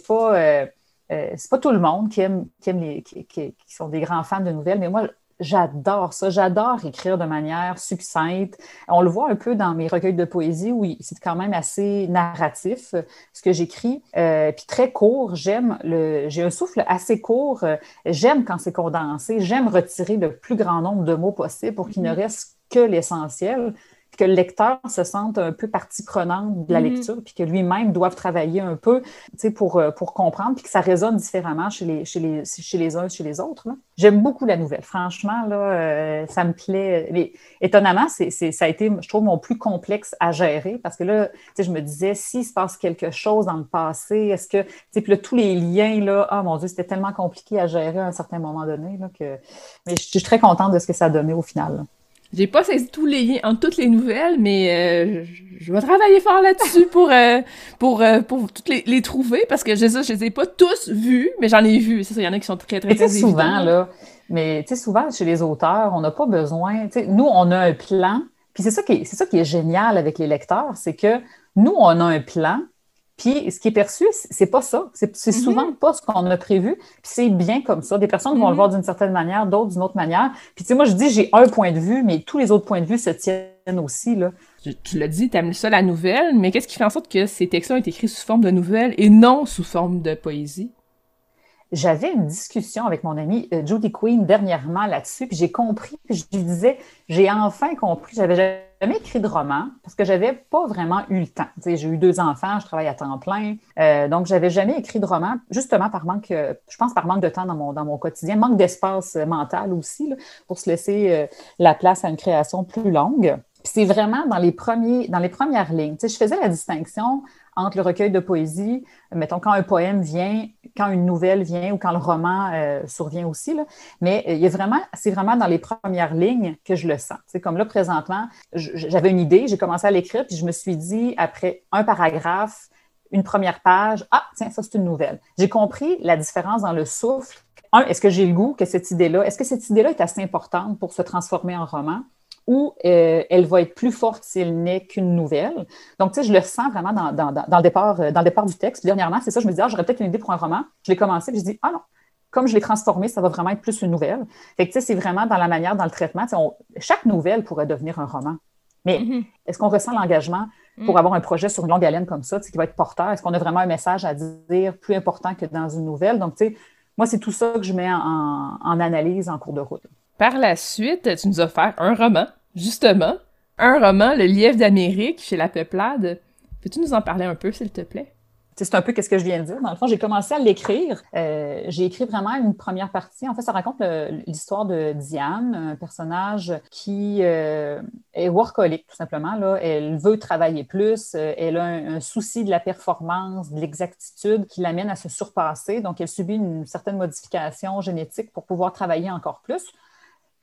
pas... c'est pas tout le monde qui aime, qui, aime les, qui, sont des grands fans de nouvelles, mais moi, J'adore ça. J'adore écrire de manière succincte. On le voit un peu dans mes recueils de poésie où c'est quand même assez narratif ce que j'écris. Euh, puis très court. J'aime le. J'ai un souffle assez court. J'aime quand c'est condensé. J'aime retirer le plus grand nombre de mots possible pour qu'il ne mm-hmm. reste que l'essentiel. Que le lecteur se sente un peu partie prenante de la mm-hmm. lecture, puis que lui-même doive travailler un peu pour, euh, pour comprendre, puis que ça résonne différemment chez les, chez les, chez les uns chez les autres. J'aime beaucoup la nouvelle. Franchement, là, euh, ça me plaît. Mais, étonnamment, c'est, ça a été, je trouve, mon plus complexe à gérer parce que là, je me disais, s'il se passe quelque chose dans le passé, est-ce que, puis là, tous les liens, là, ah mon Dieu, c'était tellement compliqué à gérer à un certain moment donné, là, que... mais je suis très contente de ce que ça a donné au final. J'ai pas saisi tous les liens entre toutes les nouvelles, mais euh, je vais travailler fort là-dessus pour euh, pour euh, pour toutes les, les, trouver parce que je, je les ai pas tous vus, mais j'en ai vu. C'est ça, il y en a qui sont très très, très souvent là. Mais tu sais souvent chez les auteurs, on n'a pas besoin. Nous, on a un plan. Puis c'est ça qui c'est ça qui est génial avec les lecteurs, c'est que nous, on a un plan, puis ce qui est perçu, c'est pas ça. C'est mm-hmm. souvent pas ce qu'on a prévu. Puis c'est bien comme ça. Des personnes vont le mm-hmm. voir d'une certaine manière, d'autres d'une autre manière. Puis tu sais, moi, je dis j'ai un point de vue, mais tous les autres points de vue se tiennent aussi. Là. Tu, l'as dit, tu aimes ça la nouvelle, mais qu'est-ce qui fait en sorte que ces textes ont été écrits sous forme de nouvelle et non sous forme de poésie? J'avais une discussion avec mon amie euh, Judy Queen dernièrement là-dessus, puis j'ai compris, puis je lui disais, j'ai enfin compris, j'avais jamais écrit de roman parce que j'avais pas vraiment eu le temps. J'ai eu deux enfants, je travaille à temps plein, euh, donc j'avais jamais écrit de roman, justement par manque, euh, je pense par manque de temps dans mon, dans mon quotidien, manque d'espace mental aussi, pour se laisser la place à une création plus longue. C'est vraiment dans les, premiers, dans les premières lignes. je faisais la distinction entre le recueil de poésie, mettons quand un poème vient, quand une nouvelle vient ou quand le roman euh, survient aussi. Là. Mais euh, il y vraiment, c'est vraiment dans les premières lignes que je le sens. C'est comme là présentement, j'avais une idée, j'ai commencé à l'écrire, puis je me suis dit après un paragraphe, une première page, ah tiens ça c'est une nouvelle. J'ai compris la différence dans le souffle. Un, est-ce que j'ai le goût que cette idée-là, est-ce que cette idée-là est assez importante pour se transformer en roman? Ou euh, elle va être plus forte s'il n'est qu'une nouvelle. Donc, tu sais, je le sens vraiment dans, dans, dans, le, départ, euh, dans le départ du texte. dernièrement, c'est ça, je me disais, ah, j'aurais peut-être une idée pour un roman. Je l'ai commencé, puis je dis, ah non, comme je l'ai transformé, ça va vraiment être plus une nouvelle. Fait que, tu sais, c'est vraiment dans la manière, dans le traitement. chaque nouvelle pourrait devenir un roman. Mais mm-hmm. est-ce qu'on ressent l'engagement pour mm. avoir un projet sur une longue haleine comme ça, qui va être porteur? Est-ce qu'on a vraiment un message à dire plus important que dans une nouvelle? Donc, tu sais, moi, c'est tout ça que je mets en, en analyse en cours de route. Par la suite, tu nous as offert un roman, justement, un roman, Le Lièvre d'Amérique, chez La Peuplade. Peux-tu nous en parler un peu, s'il te plaît? C'est un peu qu'est-ce que je viens de dire. Dans le fond, j'ai commencé à l'écrire. Euh, j'ai écrit vraiment une première partie. En fait, ça raconte l'histoire de Diane, un personnage qui euh, est workaholic, tout simplement. Elle veut travailler plus. Euh, elle a un, souci de la performance, de l'exactitude qui l'amène à se surpasser. Donc, elle subit une certaine modification génétique pour pouvoir travailler encore plus.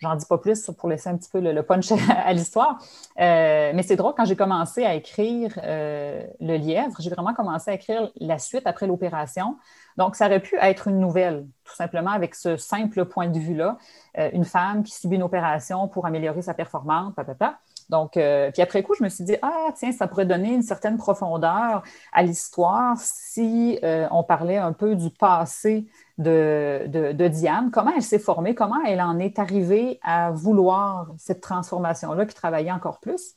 J'en dis pas plus pour laisser un petit peu le, punch <laughs> à, l'histoire. Euh, mais c'est drôle, quand j'ai commencé à écrire euh, Le Lièvre, j'ai vraiment commencé à écrire la suite après l'opération. Donc, ça aurait pu être une nouvelle, tout simplement avec ce simple point de vue-là. Euh, une femme qui subit une opération pour améliorer sa performance, papa. Donc, puis après coup, je me suis dit, ah, tiens, ça pourrait donner une certaine profondeur à l'histoire si on parlait un peu du passé de, Diane, comment elle s'est formée, comment elle en est arrivée à vouloir cette transformation-là, puis travailler encore plus?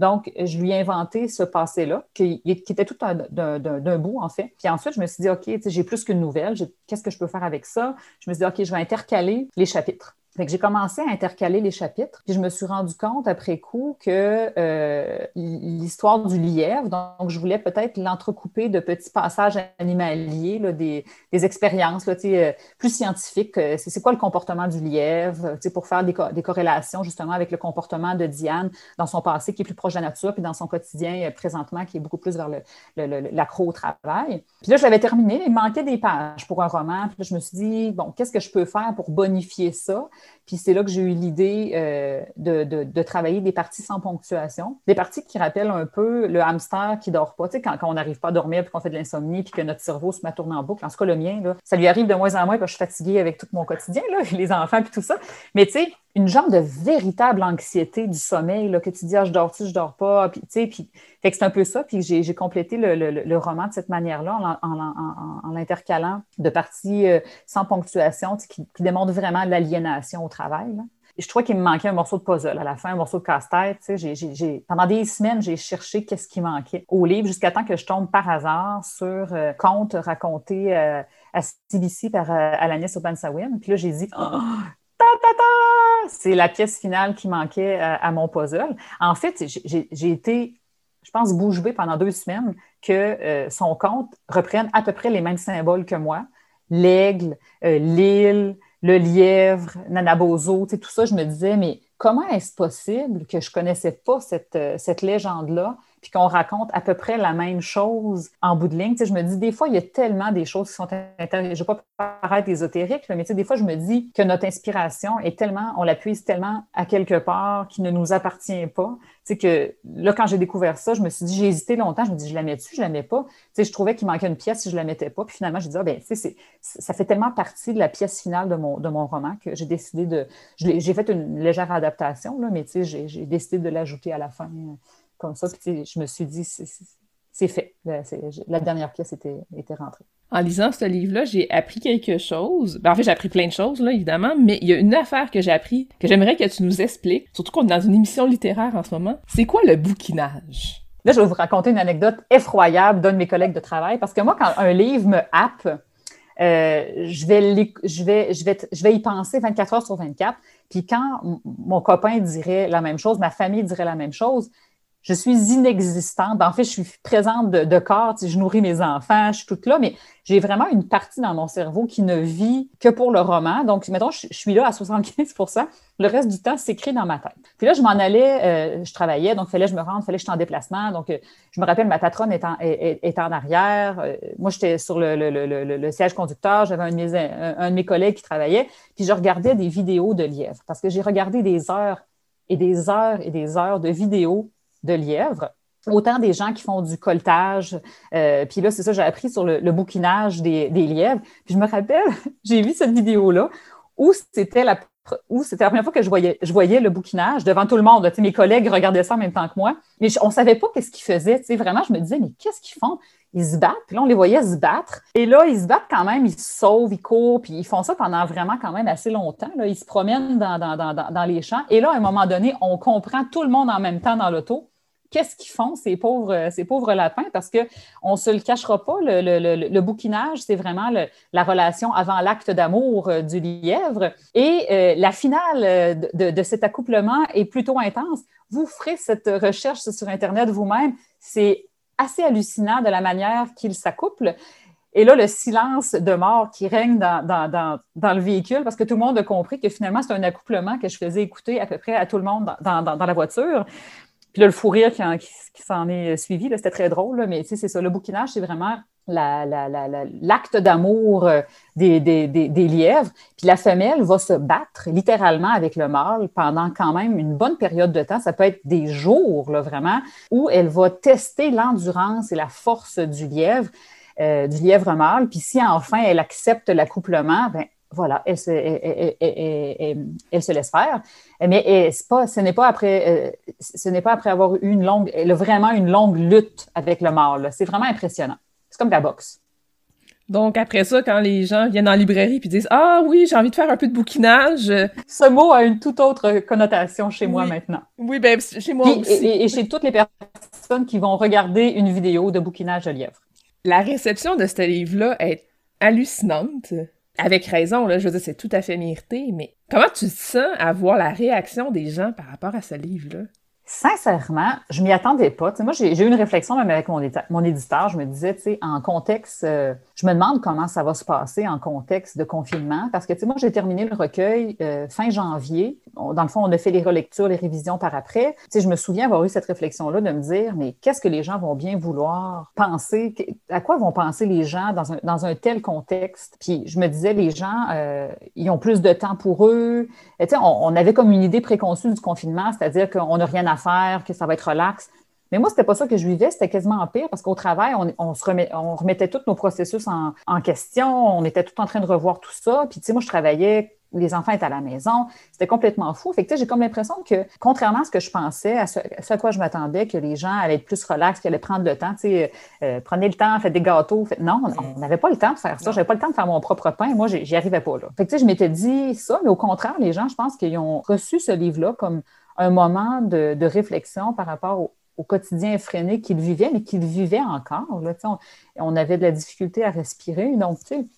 Donc, je lui ai inventé ce passé-là, qui, était tout d'un bout, en fait. Puis ensuite, je me suis dit, OK, j'ai plus qu'une nouvelle, qu'est-ce que je peux faire avec ça? Je me suis dit, OK, je vais intercaler les chapitres j'ai commencé à intercaler les chapitres, puis je me suis rendu compte après coup que euh, l'histoire du lièvre, donc je voulais peut-être l'entrecouper de petits passages animaliers, des, expériences là, euh, plus scientifiques. Euh, c'est quoi le comportement du lièvre, pour faire des, corrélations justement avec le comportement de Diane dans son passé qui est plus proche de la nature, puis dans son quotidien présentement qui est beaucoup plus vers l'accro au travail. Puis là, je l'avais terminé, il manquait des pages pour un roman, puis là, je me suis dit, bon, qu'est-ce que je peux faire pour bonifier ça? Puis c'est là que j'ai eu l'idée euh, de, travailler des parties sans ponctuation, des parties qui rappellent un peu le hamster qui dort pas. Tu sais, quand, on n'arrive pas à dormir, puis qu'on fait de l'insomnie, puis que notre cerveau se met à tourner en boucle. En ce cas, le mien, ça lui arrive de moins en moins parce que je suis fatiguée avec tout mon quotidien, là, <laughs> les enfants, puis tout ça. Mais tu sais, une genre de véritable anxiété du sommeil, là, que tu dis, ah, je dors-tu, je dors pas, sais, puis c'est un peu ça, puis j'ai complété le, roman de cette manière-là, en, l'intercalant de parties euh, sans ponctuation, qui, qui démontrent vraiment l'aliénation au travail. je trouvais qu'il me manquait un morceau de puzzle à la fin, un morceau de casse-tête. Pendant des semaines, j'ai cherché qu'est-ce qui manquait au livre jusqu'à temps que je tombe par hasard sur euh, conte raconté euh, à CBC par Alanis Obansawin. Puis là, j'ai dit, oh! C'est la pièce finale qui manquait à, mon puzzle. En fait, j'ai été, je pense, bouche bée pendant deux semaines que euh, son compte reprenne à peu près les mêmes symboles que moi. L'aigle, euh, l'île, le lièvre, Nanabozo, tout ça, je me disais, mais comment est-ce possible que je ne connaissais pas cette, euh, cette légende-là, puis qu'on raconte à peu près la même chose en bout de ligne? je me dis, des fois, il y a tellement des choses qui sont intéressantes. Je ne vais pas paraître ésotérique, mais des fois, je me dis que notre inspiration est tellement, on la puise tellement à quelque part qui ne nous appartient pas. sais que là, quand j'ai découvert ça, je me suis dit, j'ai hésité longtemps, je me dis, je la mets dessus, je la mets pas? sais, je trouvais qu'il manquait une pièce si je la mettais pas. Puis finalement, j'ai dit, ah, ben, ça fait tellement partie de la pièce finale de mon, de roman que j'ai décidé de. J'ai fait une légère adaptation, là, mais j'ai décidé de l'ajouter à la fin comme ça. Puis, je me suis dit, c'est fait. La dernière pièce était, était rentrée. En lisant ce livre-là, j'ai appris quelque chose. Ben, en fait, j'ai appris plein de choses, là, évidemment, mais il y a une affaire que j'ai appris que j'aimerais que tu nous expliques, surtout qu'on est dans une émission littéraire en ce moment. C'est quoi le bouquinage? Là, je vais vous raconter une anecdote effroyable d'un de mes collègues de travail, parce que moi, quand un livre me happe, euh, je, vais, je, vais, je, vais, je vais y penser 24 heures sur 24. Puis quand mon copain dirait la même chose, ma famille dirait la même chose, je suis inexistante. En fait, je suis présente de, corps, je nourris mes enfants, je suis toute là, mais j'ai vraiment une partie dans mon cerveau qui ne vit que pour le roman. Donc, mettons, je, suis là à 75% le reste du temps s'écrit dans ma tête. Puis là, je m'en allais, euh, je travaillais, donc fallait que je me rende, fallait que je sois en déplacement. Donc, euh, je me rappelle, ma patronne est en, est, en arrière. Euh, moi, j'étais sur le, le, siège conducteur, j'avais un, de mes, un de mes collègues qui travaillait, puis je regardais des vidéos de lièvres parce que j'ai regardé des heures et des heures et des heures de vidéos de lièvres. Autant des gens qui font du coltage. Euh, puis là, c'est ça, j'ai appris sur le, bouquinage des, lièvres. Puis je me rappelle, <laughs> j'ai vu cette vidéo-là où c'était la la première fois que je voyais, je voyais le bouquinage devant tout le monde. mes collègues regardaient ça en même temps que moi. Mais on ne savait pas qu'est-ce qu'ils faisaient. vraiment, je me disais, mais qu'est-ce qu'ils font? Ils se battent. Puis là, on les voyait se battre. Et là, ils se battent quand même, ils se sauvent, ils courent, puis ils font ça pendant vraiment quand même assez longtemps. Là. Ils se promènent dans, dans les champs. Et là, à un moment donné, on comprend tout le monde en même temps dans l'auto qu'est-ce qu'ils font, ces pauvres, euh, ces pauvres lapins, parce qu'on ne se le cachera pas, le, bouquinage, c'est vraiment la relation avant l'acte d'amour euh, du lièvre. Et euh, la finale de, cet accouplement est plutôt intense. Vous ferez cette recherche sur Internet vous-même. C'est assez hallucinant de la manière qu'ils s'accouplent. Et là, le silence de mort qui règne dans, le véhicule, parce que tout le monde a compris que finalement, c'est un accouplement que je faisais écouter à peu près à tout le monde dans, la voiture. Puis là, le fou rire qui, s'en est suivi, c'était très drôle, mais c'est ça. Le bouquinage, c'est vraiment l'acte d'amour euh, des, lièvres. Puis la femelle va se battre littéralement avec le mâle pendant quand même une bonne période de temps. Ça peut être des jours, là, vraiment, où elle va tester l'endurance et la force du lièvre. Euh, du lièvre mâle. Puis si enfin elle accepte l'accouplement, ben voilà, elle se, elle, se, laisse faire. Mais pas, ce n'est pas après, euh, ce n'est pas après avoir eu une longue, vraiment une longue lutte avec le mâle. C'est vraiment impressionnant. C'est comme la boxe. Donc après ça, quand les gens viennent en librairie puis disent ah oui j'ai envie de faire un peu de bouquinage, ce mot a une toute autre connotation chez moi maintenant. Oui ben chez moi aussi. Et, et, chez toutes les personnes qui vont regarder une vidéo de bouquinage de lièvre. La réception de ce livre-là est hallucinante. Avec raison, là, je veux dire, c'est tout à fait mérité, mais comment tu sens à voir la réaction des gens par rapport à ce livre-là? Sincèrement, je m'y attendais pas. moi, j'ai eu une réflexion même avec mon, mon éditeur. Je me disais, tu sais, en contexte, euh, je me demande comment ça va se passer en contexte de confinement. Parce que, tu sais, moi, j'ai terminé le recueil euh, fin janvier. dans le fond, on a fait les relectures, les révisions par après. Tu sais, je me souviens avoir eu cette réflexion-là de me dire, mais qu'est-ce que les gens vont bien vouloir penser? À quoi vont penser les gens dans un, dans un tel contexte? Puis je me disais, les gens, euh, ils ont plus de temps pour eux. tu sais, on, on avait comme une idée préconçue du confinement, c'est-à-dire qu'on n'a rien à faire, que ça va être relax. Mais moi, c'était pas ça que je vivais, c'était quasiment en pire parce qu'au travail, on, se on remettait tous nos processus en, question, on était tout en train de revoir tout ça. Puis, tu sais, moi, je travaillais, les enfants étaient à la maison, c'était complètement fou. Fait que, j'ai comme l'impression que, contrairement à ce que je pensais, à ce, à, quoi je m'attendais, que les gens allaient être plus relax, qu'ils allaient prendre le temps, tu sais, euh, prenez le temps, faites des gâteaux. Non, on n'avait pas le temps de faire ça. J'avais pas le temps de faire mon propre pain. Moi, j'y arrivais pas, là. Fait que, tu sais, je m'étais dit ça, mais au contraire, les gens, je pense qu'ils ont reçu ce livre-là comme un moment de, réflexion par rapport au, quotidien effréné qu'ils vivaient, mais qu'ils vivaient encore. Là, on, avait de la difficulté à respirer. Donc, tu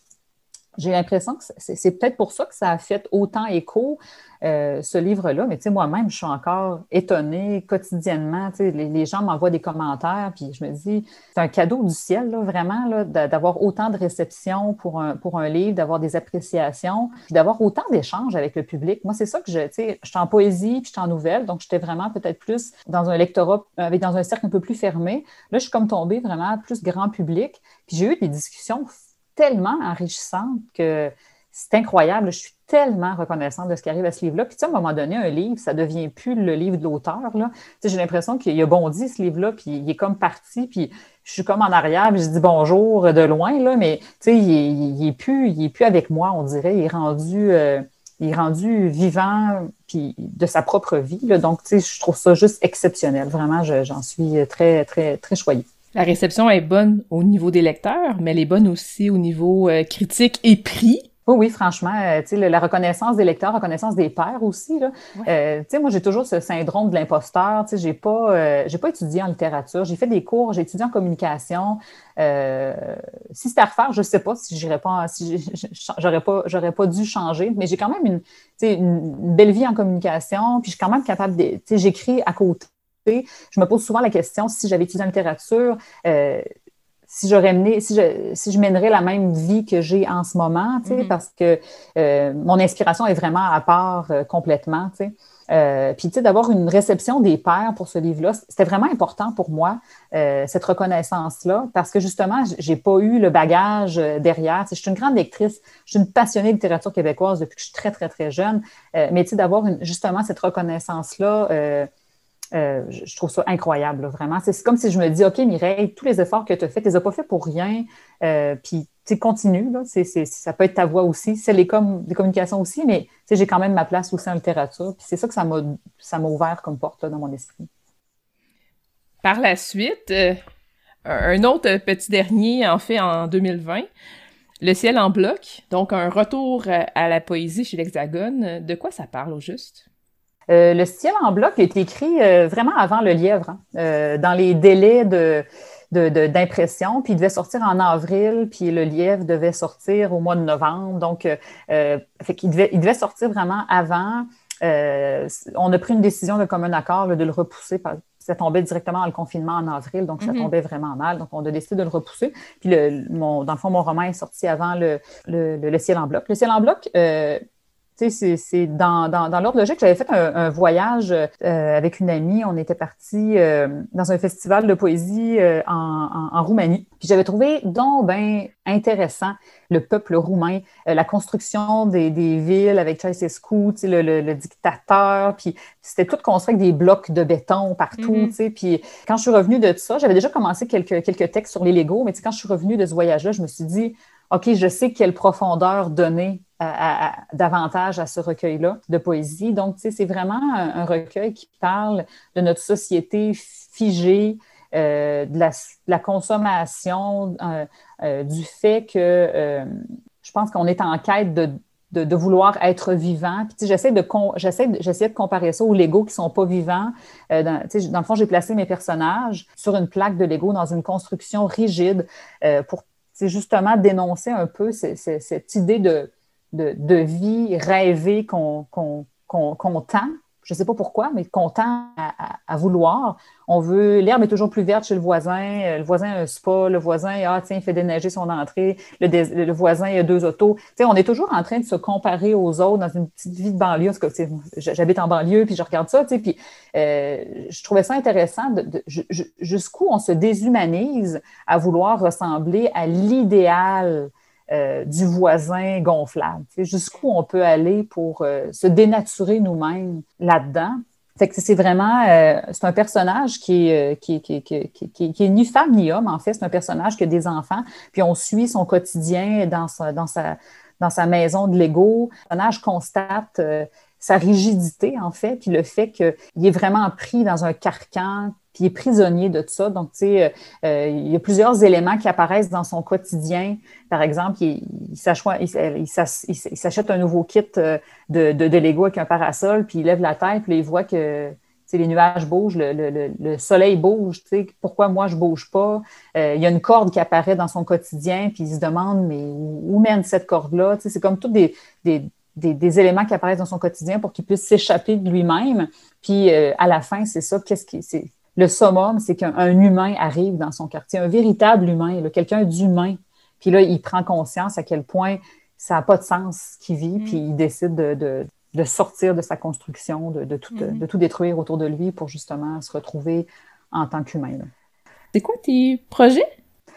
j'ai l'impression que c'est peut-être pour ça que ça a fait autant écho, euh, ce livre-là. Mais tu sais, moi-même, je suis encore étonnée quotidiennement. Les, gens m'envoient des commentaires, puis je me dis, c'est un cadeau du ciel, là, vraiment, d'avoir autant de réceptions pour un, pour un livre, d'avoir des appréciations, puis d'avoir autant d'échanges avec le public. Moi, c'est ça que je, tu sais, je suis en poésie, puis je suis en nouvelle, donc j'étais vraiment peut-être plus dans un lectorat, dans un cercle un peu plus fermé. Là, je suis comme tombée vraiment plus grand public, puis j'ai eu des discussions tellement enrichissante que c'est incroyable. Je suis tellement reconnaissante de ce qui arrive à ce livre-là. Puis, tu sais, à un moment donné, un livre, ça devient plus le livre de l'auteur. j'ai l'impression qu'il a bondi, ce livre-là, puis il est comme parti, puis je suis comme en arrière, puis je dis bonjour de loin, là, mais tu sais, il plus, il est plus avec moi, on dirait. Il est rendu, euh, il est rendu vivant, puis de sa propre vie. Donc, tu sais, je trouve ça juste exceptionnel. Vraiment, j'en suis très, très, très choyée. La réception est bonne au niveau des lecteurs, mais elle est bonne aussi au niveau euh, critique et prix. Oui, oui, franchement, euh, la reconnaissance des lecteurs, reconnaissance des pairs aussi. Là. Euh, moi, j'ai toujours ce syndrome de l'imposteur. Sais, j'ai pas, j'ai pas étudié en littérature. J'ai fait des cours, j'ai étudié en communication. si c'était à refaire, je sais pas si j'irais pas, si j'aurais pas, j'aurais pas dû changer. Mais j'ai quand même une, une, belle vie en communication. Puis je suis quand même capable de, j'écris à côté je me pose souvent la question si j'avais étudié en littérature, euh, si j'aurais mené, si je, si je mènerais la même vie que j'ai en ce moment, mm-hmm. parce que euh, mon inspiration est vraiment à part euh, complètement, tu puis, tu sais, d'avoir une réception des pairs pour ce livre-là, c'était vraiment important pour moi, cette reconnaissance-là, parce que justement, j'ai pas eu le bagage derrière. je suis une grande lectrice, je suis une passionnée de littérature québécoise depuis que je suis très, très, très jeune. mais, tu sais, d'avoir justement cette reconnaissance-là, euh, je trouve ça incroyable, vraiment. C'est comme si je me dis, OK, Mireille, tous les efforts que tu as faits, tu les as pas faits pour rien. Euh, puis, tu continues, là. ça peut être ta voix aussi. C'est les, com les communications aussi, mais j'ai quand même ma place aussi en littérature. Puis c'est ça que ça m'a ouvert comme porte dans mon esprit. Par la suite, euh, un autre petit dernier, en fait, en 2020, Le ciel en bloc, donc un retour à la poésie chez l'Hexagone. De quoi ça parle au juste? Euh, le ciel en bloc a été écrit euh, vraiment avant le lièvre, hein. euh, dans les délais de, d'impression, puis il devait sortir en avril, puis le lièvre devait sortir au mois de novembre. Donc, fait qu'il devait, il devait sortir vraiment avant. on a pris une décision de commun accord de le repousser. ça tombait directement dans le confinement en avril, donc ça mm-hmm. tombait vraiment mal. Donc, on a décidé de le repousser. Puis, le, mon, dans le fond, mon roman est sorti avant le, le, le ciel en bloc. Le ciel en bloc, c'est dans, dans, dans l'ordre logique. J'avais fait un, voyage euh, avec une amie. On était parti euh, dans un festival de poésie euh, en, en, Roumanie. Puis j'avais trouvé donc ben intéressant le peuple roumain, la construction des, des, villes avec Ceausescu, le, le, le, dictateur. Puis c'était tout construit avec des blocs de béton partout. Mm-hmm. Puis quand je suis revenue de ça, j'avais déjà commencé quelques, quelques textes sur les Legos, mais quand je suis revenue de ce voyage-là, je me suis dit, OK, je sais quelle profondeur donner davantage à ce recueil-là de poésie. Donc, c'est vraiment un, recueil qui parle de notre société figée, euh, de, la, consommation, euh, euh, du fait que je pense qu'on est en quête de, de, vouloir être vivant. Puis, j'essaie de, j'essaie, de comparer ça aux Lego qui sont pas vivants. dans, dans le fond, j'ai placé mes personnages sur une plaque de Lego dans une construction rigide pour justement dénoncer un peu cette idée de de, vie rêvée qu'on tend. Je ne sais pas pourquoi, mais qu'on tend à, vouloir. On veut, l'herbe est toujours plus verte chez le voisin, euh, le voisin a un spa, le voisin, ah tiens, il fait déneiger son entrée, le, voisin, a deux autos. On est toujours en train de se comparer aux autres dans une petite vie de banlieue. Parce que, j'habite en banlieue, puis je regarde ça, puis euh, je trouvais ça intéressant de, jusqu'où on se déshumanise à vouloir ressembler à l'idéal euh, du voisin gonflable. Jusqu'où on peut aller pour euh, se dénaturer nous-mêmes là-dedans? C'est vraiment, euh, c'est un personnage qui est, qui, qui, qui, qui, ni femme ni homme, en fait. C'est un personnage qui a des enfants, puis on suit son quotidien dans sa, dans sa, dans sa maison de Lego. Le personnage constate sa rigidité, en fait, puis le fait qu'il est vraiment pris dans un carcan puis il est prisonnier de tout ça. Donc, tu sais, euh, euh, il y a plusieurs éléments qui apparaissent dans son quotidien. Par exemple, il, il s'achète un nouveau kit euh, de, de, Lego avec un parasol, puis il lève la tête, puis il voit que les nuages bougent, le, soleil bouge, pourquoi moi je bouge pas? Euh, il y a une corde qui apparaît dans son quotidien, puis il se demande, mais où, mène cette corde-là? C'est comme tous des, des, éléments qui apparaissent dans son quotidien pour qu'il puisse s'échapper de lui-même. Puis euh, à la fin, c'est ça, qu'est-ce qui. C'est, le summum, c'est qu'un humain arrive dans son quartier, un véritable humain, quelqu'un d'humain. Puis là, il prend conscience à quel point ça n'a pas de sens ce qu'il vit, mm. puis il décide de, de sortir de sa construction, de, tout, mm-hmm. de tout détruire autour de lui pour justement se retrouver en tant qu'humain. C'est quoi tes projets?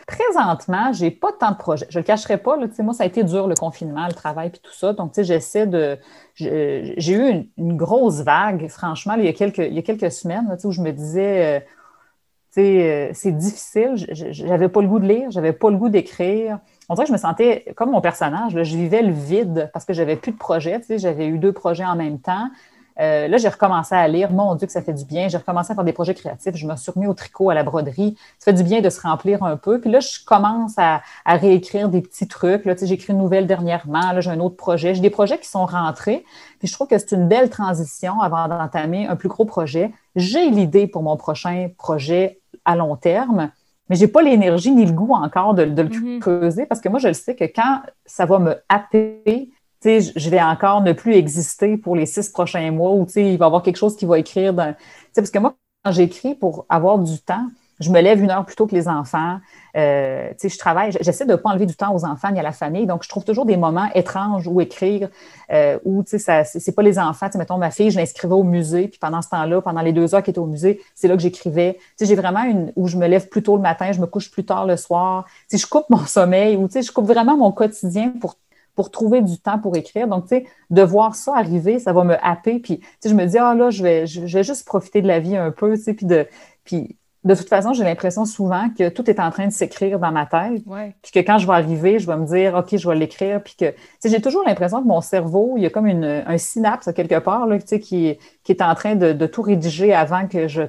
Présentement, j'ai pas tant de projets. Je le cacherai pas. Là, moi, ça a été dur le confinement, le travail puis tout ça. Donc, j'essaie de. J'ai eu une, grosse vague, franchement, il, y a quelques, il y a quelques semaines où je me disais, euh, euh, c'est difficile. J'avais pas le goût de lire, j'avais pas le goût d'écrire on dirait que je me sentais comme mon personnage. je vivais le vide parce que j'avais plus de projet. j'avais eu deux projets en même temps. Euh, là, j'ai recommencé à lire. Mon Dieu, que ça fait du bien. J'ai recommencé à faire des projets créatifs. Je me suis remis au tricot, à la broderie. Ça fait du bien de se remplir un peu. Puis là, je commence à, réécrire des petits trucs. Là, j'ai écrit une nouvelle dernièrement. Là, j'ai un autre projet. J'ai des projets qui sont rentrés. Puis je trouve que c'est une belle transition avant d'entamer un plus gros projet. J'ai l'idée pour mon prochain projet à long terme mais j'ai pas l'énergie ni le goût encore de, le mm-hmm. creuser parce que moi, je le sais que quand ça va me happer, je vais encore ne plus exister pour les six prochains mois ou il va y avoir quelque chose qui va écrire. Dans, parce que moi, quand j'écris pour avoir du temps, je me lève une heure plus tôt que les enfants. Euh, je travaille, j'essaie de ne pas enlever du temps aux enfants ni à la famille. Donc, je trouve toujours des moments étranges où écrire, euh, où, sais, c'est pas les enfants. Mettons, ma fille, je l'inscrivais au musée, puis pendant ce temps-là, pendant les deux heures qu'elle était au musée, c'est là que j'écrivais. Sais, j'ai vraiment une, où je me lève plus tôt le matin, je me couche plus tard le soir. Tu sais, je coupe mon sommeil, ou sais, je coupe vraiment mon quotidien pour pour trouver du temps pour écrire. Donc, tu sais, de voir ça arriver, ça va me happer. Puis, tu sais, je me dis, ah là, je vais, je vais juste profiter de la vie un peu, tu sais, puis de, puis de toute façon, j'ai l'impression souvent que tout est en train de s'écrire dans ma tête. Puis que quand je vais arriver, je vais me dire, OK, je vais l'écrire. Puis que, j'ai toujours l'impression que mon cerveau, il y a comme une, un synapse quelque part, là, qui, qui est en train de, tout rédiger avant que je,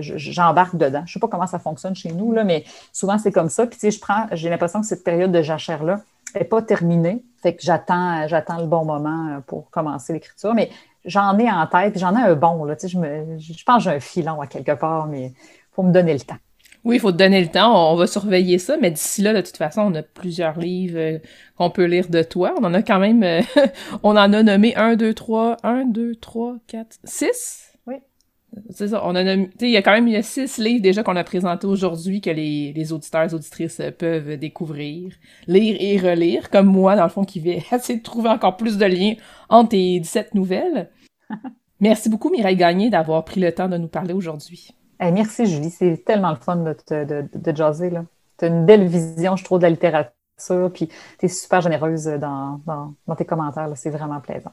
j'embarque dedans. Je sais pas comment ça fonctionne chez nous, là, mais souvent, c'est comme ça. Puis, tu sais, je prends, j'ai l'impression que cette période de jachère-là n'est pas terminée. Fait que j'attends, j'attends le bon moment euh, pour commencer l'écriture. Mais j'en ai en tête, j'en ai un bon. Là, je, je pense que j'ai un filon à quelque part, mais il faut me donner le temps. Oui, il faut te donner le temps. On va surveiller ça. Mais d'ici là, de toute façon, on a plusieurs livres euh, qu'on peut lire de toi. On en a quand même... Euh, <laughs> on en a nommé 1, 2, 3, 1, 2, 3, 4, 6 c'est ça. On a nommé, il y a quand même y a six livres déjà qu'on a présentés aujourd'hui que les, les auditeurs et auditrices peuvent découvrir, lire et relire, comme moi, dans le fond, qui vais <laughs> essayer de trouver encore plus de liens entre tes 17 nouvelles. <laughs> Merci beaucoup, Mireille Gagné, d'avoir pris le temps de nous parler aujourd'hui merci Julie, c'est tellement le fun de, de, de, jaser. Tu as une belle vision, je trouve, de la littérature, puis tu es super généreuse dans, tes commentaires. C'est vraiment plaisant.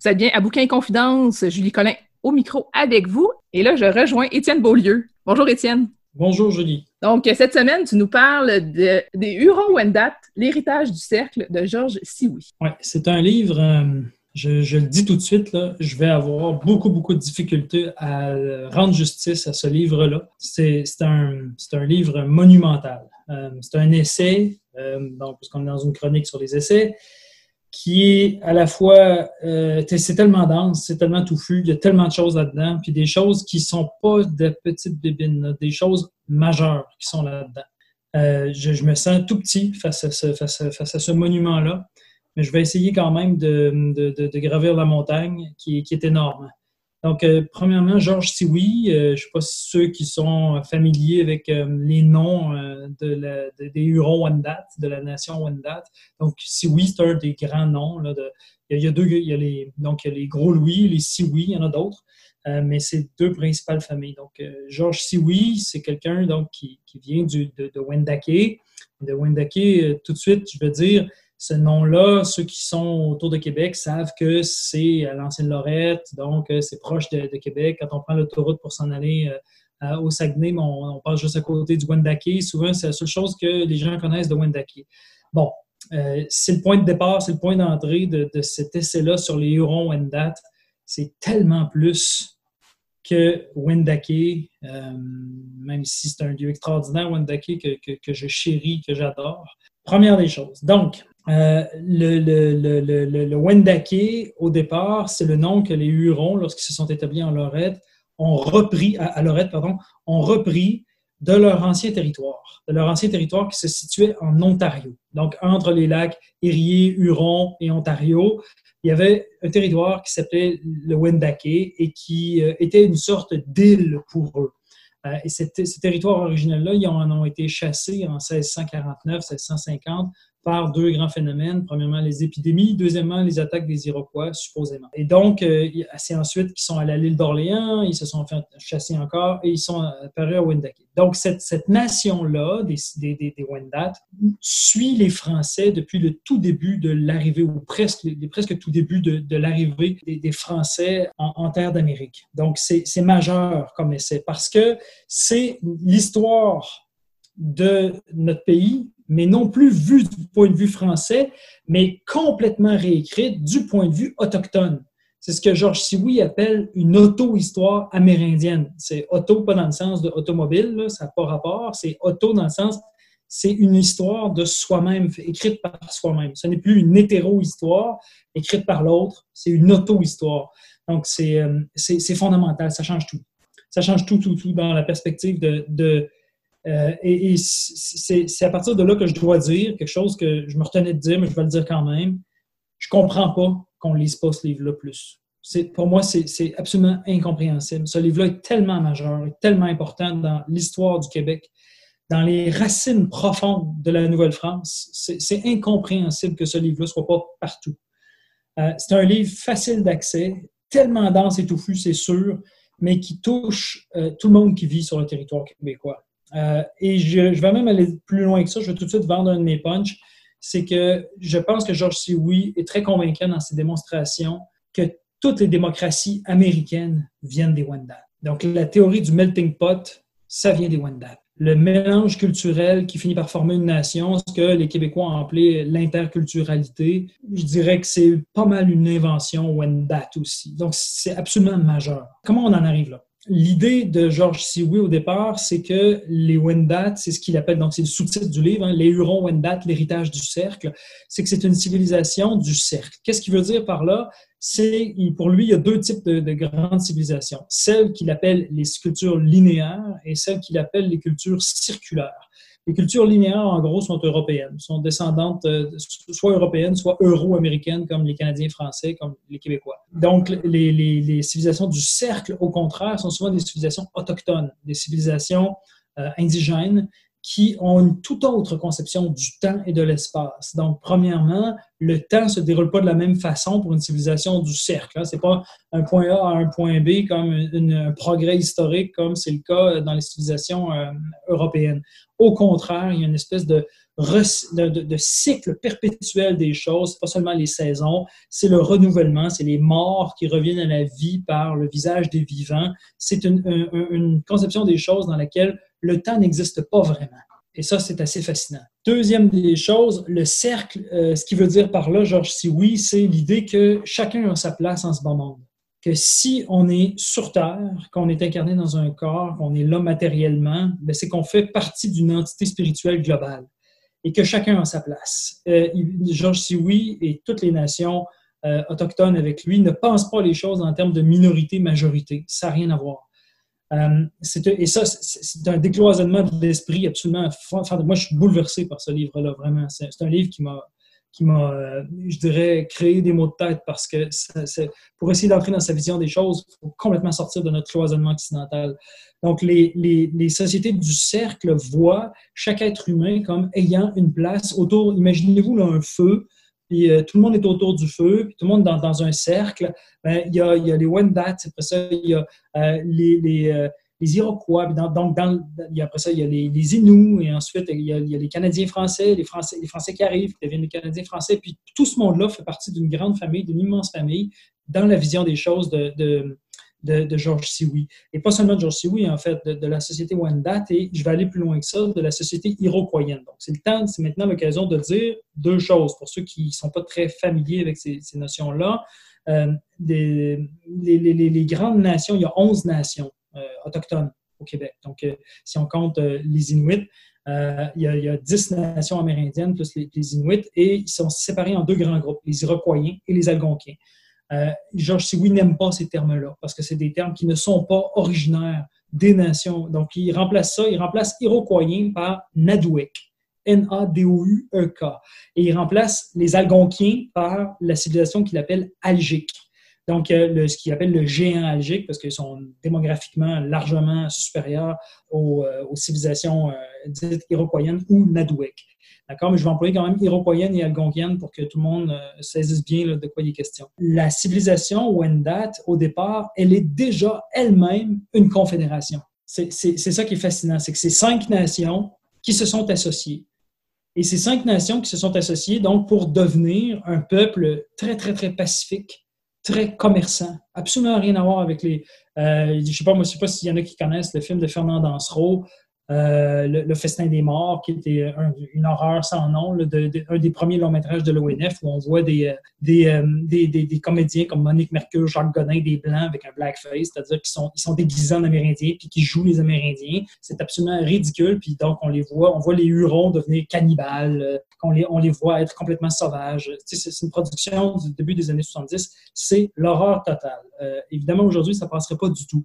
Vous êtes bien à Bouquin et Confidence, Julie Collin au micro avec vous. Et là, je rejoins Étienne Beaulieu. Bonjour Étienne. Bonjour Julie. Donc, cette semaine, tu nous parles de, des Hurons-Wendat, l'héritage du cercle de Georges Sioui. Oui, c'est un livre, euh, je, le dis tout de suite, là, je vais avoir beaucoup, beaucoup de difficultés à rendre justice à ce livre-là. C'est un, un, livre monumental. Euh, c'est un essai, euh, donc, puisqu'on est dans une chronique sur les essais. Qui est à la fois, euh, c'est tellement dense, c'est tellement touffu, il y a tellement de choses là-dedans, puis des choses qui sont pas de petites bébines, des choses majeures qui sont là-dedans. Euh, je, me sens tout petit face à ce, face face à ce monument-là, mais je vais essayer quand même de, de, gravir la montagne qui, qui est énorme. Donc, euh, premièrement, Georges Sioui, euh, je ne sais pas si ceux qui sont familiers avec euh, les noms de des Hurons-Wendat, de la nation Wendat. Donc, Sioui, c'est un des grands noms. De, il, y a, deux, il y a les, donc, il y a les Gros Louis, les Sioui, il y en a d'autres, mais c'est deux principales familles. Donc, Georges Sioui, c'est quelqu'un qui, qui vient du, de, de Wendake. De Wendake, tout de suite, je veux dire, ce nom-là, ceux qui sont autour de Québec savent que c'est à l'ancienne Lorette, donc euh, c'est proche de, Québec. Quand on prend l'autoroute pour s'en aller euh, au Saguenay, on, passe juste à côté du Wendake. Souvent, c'est la seule chose que les gens connaissent de Wendake. Bon, euh, c'est le point de départ, c'est le point d'entrée de, cet essai-là sur les Hurons-Wendat. C'est tellement plus que Wendake, même si c'est un lieu extraordinaire, Wendake, que, que je chéris, que j'adore. Première des choses. Donc, euh, le, le, Wendake, au départ, c'est le nom que les Hurons, lorsqu'ils se sont établis en Lorette, ont repris, à, Lorette, pardon, ont repris de leur ancien territoire, de leur ancien territoire qui se situait en Ontario. Donc, entre les lacs Erie, Huron et Ontario, il y avait un territoire qui s'appelait le Wendake et qui euh, était une sorte d'île pour eux. Euh, et ce territoire originel-là, ils en ont été chassés en 1649, 1650 par deux grands phénomènes. Premièrement, les épidémies. Deuxièmement, les attaques des Iroquois, supposément. Et donc, euh, c'est ensuite qu'ils sont allés à l'île d'Orléans, ils se sont fait chasser encore et ils sont apparus à Wendake. Donc, cette, nation-là, des, des, Wendat, suit les Français depuis le tout début de l'arrivée, ou presque, presque tout début de, l'arrivée des, des, Français en, en terre d'Amérique. Donc, c'est majeur comme essai parce que c'est l'histoire de notre pays mais non plus vue du point de vue français, mais complètement réécrite du point de vue autochtone. C'est ce que Georges Sioui appelle une auto-histoire amérindienne. C'est auto, pas dans le sens de automobile, ça n'a pas rapport, c'est auto dans le sens, c'est une histoire de soi-même, écrite par soi-même. Ce n'est plus une hétéro-histoire écrite par l'autre, c'est une auto-histoire. Donc, euh, c'est fondamental, ça change tout. Ça change tout, tout, tout dans la perspective de, de euh, et, c'est à partir de là que je dois dire quelque chose que je me retenais de dire, mais je vais le dire quand même. Je comprends pas qu'on lise pas ce livre-là plus. Pour moi, c'est absolument incompréhensible. Ce livre-là est tellement majeur, tellement important dans l'histoire du Québec, dans les racines profondes de la Nouvelle-France. C'est incompréhensible que ce livre-là soit pas partout. Euh, c'est un livre facile d'accès, tellement dense et touffu, c'est sûr, mais qui touche euh, tout le monde qui vit sur le territoire québécois. Euh, et je, vais même aller plus loin que ça. Je vais tout de suite vendre un de mes punchs. C'est que je pense que George Sioui est très convaincant dans ses démonstrations que toutes les démocraties américaines viennent des Wendat. Donc, la théorie du melting pot, ça vient des Wendat. Le mélange culturel qui finit par former une nation, ce que les Québécois ont appelé l'interculturalité, je dirais que c'est pas mal une invention Wendat aussi. Donc, c'est absolument majeur. Comment on en arrive là? L'idée de Georges Sioui au départ, c'est que les Wendat, c'est ce qu'il appelle, donc c'est le sous-titre du livre, hein, les Hurons-Wendat, l'héritage du cercle, c'est que c'est une civilisation du cercle. Qu'est-ce qu'il veut dire par là? C'est, pour lui, il y a deux types de, de grandes civilisations. Celles qu'il appelle les cultures linéaires et celles qu'il appelle les cultures circulaires. Les cultures linéaires, en gros, sont européennes, sont descendantes euh, soit européennes, soit euro-américaines, comme les Canadiens français, comme les Québécois. Donc, les, civilisations du cercle, au contraire, sont souvent des civilisations autochtones, des civilisations euh, indigènes qui ont une toute autre conception du temps et de l'espace. Donc, premièrement, le temps ne se déroule pas de la même façon pour une civilisation du cercle. Hein. Ce n'est pas un point A à un point B comme un progrès historique, comme c'est le cas dans les civilisations euh, européennes. Au contraire, il y a une espèce de, de, cycle perpétuel des choses. Pas seulement les saisons, c'est le renouvellement, c'est les morts qui reviennent à la vie par le visage des vivants. C'est une, conception des choses dans laquelle le temps n'existe pas vraiment. Et ça, c'est assez fascinant. Deuxième des choses, le cercle, euh, ce qui veut dire par là, Georges oui, c'est l'idée que chacun a sa place en ce bas monde. Que si on est sur Terre, qu'on est incarné dans un corps, qu'on est là matériellement, ben, c'est qu'on fait partie d'une entité spirituelle globale. Et que chacun a sa place. Euh, Georges Sioui et toutes les nations euh, autochtones avec lui ne pensent pas les choses en termes de minorité-majorité. Ça n'a rien à voir. Euh, et ça, c'est un décloisonnement de l'esprit absolument. moi, je suis bouleversé par ce livre-là, vraiment. C'est un livre qui m'a qui m'a, euh, je dirais, créé des mots de tête parce que pour essayer d'entrer dans sa vision des choses, il faut complètement sortir de notre cloisonnement occidental. Donc, les, les, les, sociétés du cercle voient chaque être humain comme ayant une place autour, imaginez-vous là, un feu, puis euh, tout le monde est autour du feu, puis tout le monde dans, dans un cercle. Ben, il, y a, y a les Wendat, après ça, il y a euh, les les Iroquois, donc dans, après ça, il y a les, les Inuits, et ensuite, il y, a, les Canadiens français, les Français, les Français qui arrivent, qui deviennent les Canadiens français, puis tout ce monde-là fait partie d'une grande famille, d'une immense famille, dans la vision des choses de, de, de, Georges Sioui. Et pas seulement de Georges Sioui, en fait, de, la société Wendat, et je vais aller plus loin que ça, de la société iroquoienne. Donc, c'est le temps, c'est maintenant l'occasion de dire deux choses, pour ceux qui ne sont pas très familiers avec ces, notions-là. Euh, les, les, grandes nations, il y a 11 nations autochtones au Québec. Donc, euh, si on compte euh, les Inuits, il y, a, 10 nations amérindiennes plus les, Inuits et ils sont séparés en deux grands groupes, les Iroquois et les Algonquiens. Georges Sioui n'aime pas ces termes-là parce que c'est des termes qui ne sont pas originaires des nations. Donc, il remplace ça, il remplace Iroquoien par Nadouek. N-A-D-O-U-E-K. Et il remplace les Algonquiens par la civilisation qu'il appelle algique. Donc, le, ce qu'il appelle le géant algique, parce qu'ils sont démographiquement largement supérieurs aux, euh, civilisations euh, dites iroquoiennes ou nadouek. D'accord? Mais je vais employer quand même iroquoienne et algonquienne pour que tout le monde euh, saisisse bien de quoi il est question. La civilisation Wendat, au départ, elle est déjà elle-même une confédération. C'est ça qui est fascinant, c'est que c'est cinq nations qui se sont associées. Et ces cinq nations qui se sont associées, donc, pour devenir un peuple très, très, très pacifique, très commerçant. Absolument rien à voir avec les. Euh, je sais pas, moi, je sais pas s'il y en a qui connaissent le film de Fernand Dansereau, euh, le, Festin des morts, qui était une horreur sans nom, un des premiers longs métrages de l'ONF où on voit des, euh, euh, des, comédiens comme Monique Mercure, Jacques Godin, des blancs avec un blackface, c'est-à-dire qu'ils sont, déguisés en Amérindiens puis qui jouent les Amérindiens. C'est absolument ridicule. Puis donc, on les voit, on voit les Hurons devenir cannibales, on, les, on les voit être complètement sauvages. c'est une production du début des années 70. C'est l'horreur totale. évidemment, aujourd'hui, ça ne passerait pas du tout.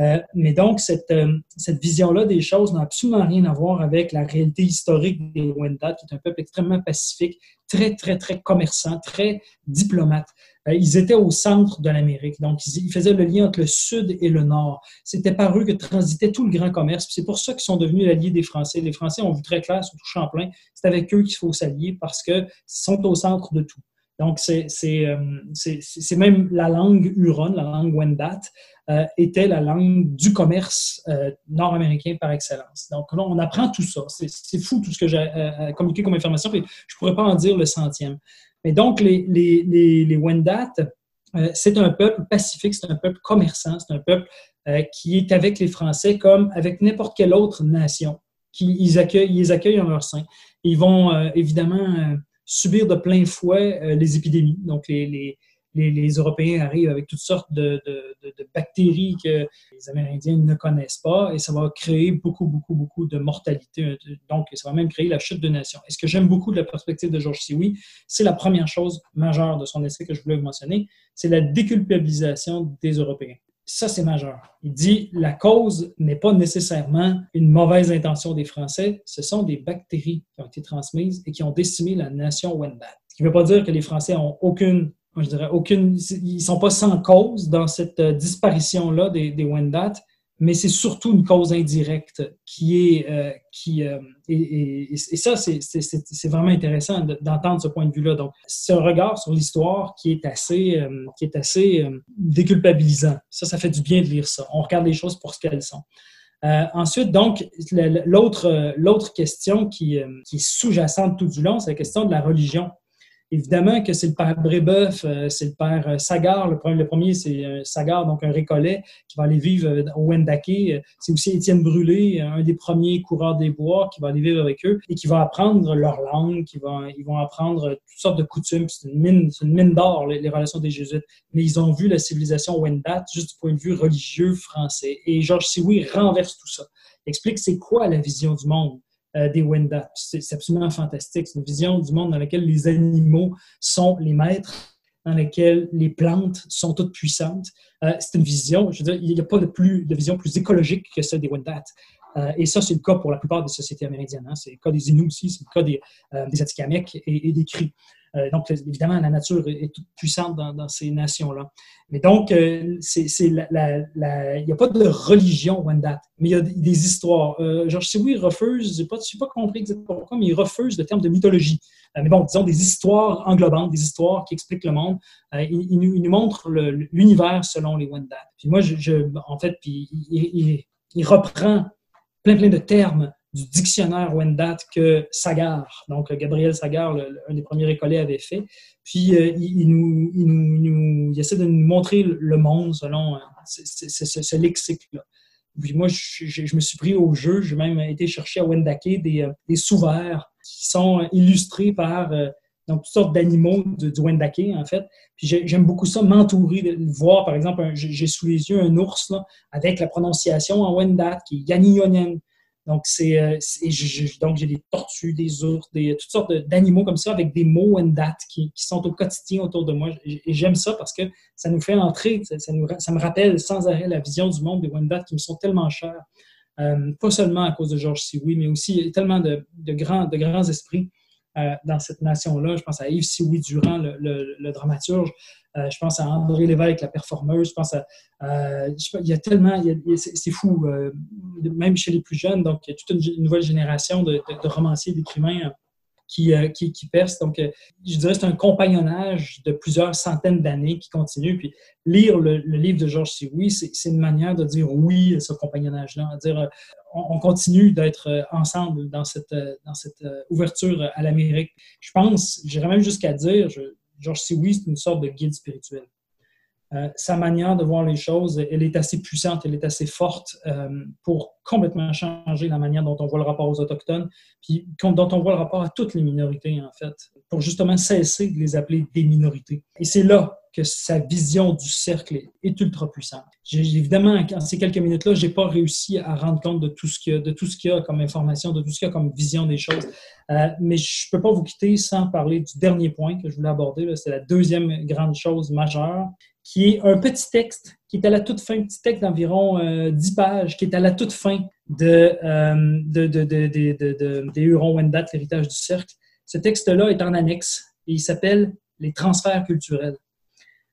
Euh, mais donc, cette, euh, cette vision-là des choses n'a absolument rien à voir avec la réalité historique des Wendat, qui est un peuple extrêmement pacifique, très, très, très commerçant, très diplomate. Euh, ils étaient au centre de l'Amérique, donc ils, faisaient le lien entre le sud et le nord. C'était par eux que transitait tout le grand commerce. C'est pour ça qu'ils sont devenus alliés des Français. Les Français ont vu très clair, surtout Champlain, c'est avec eux qu'il faut s'allier parce qu'ils sont au centre de tout. Donc, c'est même la langue Huron, la langue Wendat, euh, était la langue du commerce euh, nord-américain par excellence. Donc là, on apprend tout ça. C'est fou tout ce que j'ai euh, communiqué comme information, puis je ne pourrais pas en dire le centième. Mais donc, les Wendat, c'est un peuple pacifique, c'est un peuple commerçant, c'est un peuple qui est avec les Français comme avec n'importe quelle autre nation. Qui, ils, accueillent, ils les accueillent en leur sein. Ils vont évidemment subir de plein fouet les épidémies. Donc, les, les, Européens arrivent avec toutes sortes de, bactéries que les Amérindiens ne connaissent pas et ça va créer beaucoup, beaucoup, beaucoup de mortalité. Donc, ça va même créer la chute de nations. Et ce que j'aime beaucoup de la perspective de Georges Sioui, c'est la première chose majeure de son essai que je voulais vous mentionner, c'est la déculpabilisation des Européens. Ça, c'est majeur. Il dit la cause n'est pas nécessairement une mauvaise intention des Français, ce sont des bactéries qui ont été transmises et qui ont décimé la nation Wendat. Ce qui ne veut pas dire que les Français ont aucune je dirais, aucune, ils ne sont pas sans cause dans cette euh, disparition-là des, des Wendat, mais c'est surtout une cause indirecte qui est. Euh, qui, euh, et, ça, c'est vraiment intéressant d'entendre ce point de vue-là. Donc, c'est un regard sur l'histoire qui est assez, qui est assez déculpabilisant. Ça, ça fait du bien de lire ça. On regarde les choses pour ce qu'elles sont. ensuite, donc, l'autre question qui, qui est sous-jacente tout du long, c'est la question de la religion. Évidemment que c'est le père Brébeuf, euh, c'est le père euh, Sagar. Le premier, le premier c'est euh, Sagar, donc un récollet qui va aller vivre au Wendake. C'est aussi Étienne Brûlé, un des premiers coureurs des bois qui va aller vivre avec eux et qui va apprendre leur langue, qui va, ils vont apprendre toutes sortes de coutumes. C'est une mine, mine d'or, les, relations des Jésuites. Mais ils ont vu la civilisation Wendat juste du point de vue religieux français. Et Georges Sioui renverse tout ça. Il explique c'est quoi la vision du monde des Wendat. C'est absolument fantastique. C'est une vision du monde dans laquelle les animaux sont les maîtres, dans laquelle les plantes sont toutes puissantes. c'est une vision, je veux dire, il n'y a pas de, plus, de vision plus écologique que celle des Wendat. et ça, c'est le cas pour la plupart des sociétés amérindiennes. Hein. C'est le cas des Inuits aussi, c'est le cas des, des Atikamekw et, et, des Cris. Euh, donc, évidemment, la nature est, toute puissante dans, ces nations-là. Mais donc, euh, il n'y a pas de religion Wendat, mais il y a des histoires. Euh, Georges Sioui refuse, je n'ai pas, pas, compris exactement pourquoi, mais il refuse le terme de mythologie. mais bon, disons des histoires englobantes, des histoires qui expliquent le monde. il, nous, montre l'univers selon les Wendat. Puis moi, en fait, puis il reprend plein, plein de termes du dictionnaire Wendat que Sagar, donc Gabriel Sagar, un des premiers écoliers, avait fait. Puis euh, il, nous, il, nous, il, essaie de nous montrer le monde selon euh, ce, lexique-là. Puis moi, je, me suis pris au jeu, j'ai même été chercher à Wendake des, euh, des sous-verts qui sont illustrés par donc, toutes sortes d'animaux du, Wendake, en fait. Puis j'aime beaucoup ça, m'entourer, voir, par exemple, j'ai sous les yeux un ours là, avec la prononciation en Wendat qui est Yanionen. Donc, c'est, euh, donc j'ai des tortues, des ours, des, toutes sortes d'animaux comme ça avec des mots and qui, sont au quotidien autour de moi. Et j'aime ça parce que ça nous fait entrer, ça, nous, me rappelle sans arrêt la vision du monde des Wendat qui me sont tellement chers. Euh, pas seulement à cause de Georges Sioui, mais aussi tellement de grands esprits euh, dans cette nation-là. Je pense à Yves Sioui Durand, le, le, dramaturge. Euh, je pense à André Lévesque, la performeuse. Je pense à. il y a tellement. C'est fou, euh, même chez les plus jeunes. Donc, il y a toute une, nouvelle génération de, de, de romanciers, d'écrivains qui, euh, qui, qui perce. Donc, euh, je dirais que c'est un compagnonnage de plusieurs centaines d'années qui continue. Puis, lire le, livre de Georges Sioui, c'est une manière de dire oui à ce compagnonnage-là, à dire euh, on, continue d'être ensemble dans cette, dans cette ouverture à l'Amérique. Je pense, j'irais même jusqu'à dire, Georges Sioui, c'est une sorte de guide spirituel. Euh, sa manière de voir les choses, elle est assez puissante, elle est assez forte euh, pour complètement changer la manière dont on voit le rapport aux Autochtones, puis dont on voit le rapport à toutes les minorités, en fait, pour justement cesser de les appeler des minorités. Et c'est là que sa vision du cercle est ultra puissante. Évidemment, en ces quelques minutes-là, je n'ai pas réussi à rendre compte de tout ce qu'il y a, de tout ce qu'il y a comme information, de tout ce qu'il y a comme vision des choses. Euh, mais je peux pas vous quitter sans parler du dernier point que je voulais aborder. C'est la deuxième grande chose majeure, qui est un petit texte qui est à la toute fin, un petit texte d'environ 10 euh, pages, qui est à la toute fin de, euh, de, de, de des Hurons-Wendat, l'héritage du cercle. Ce texte-là est en annexe et il s'appelle Les transferts culturels.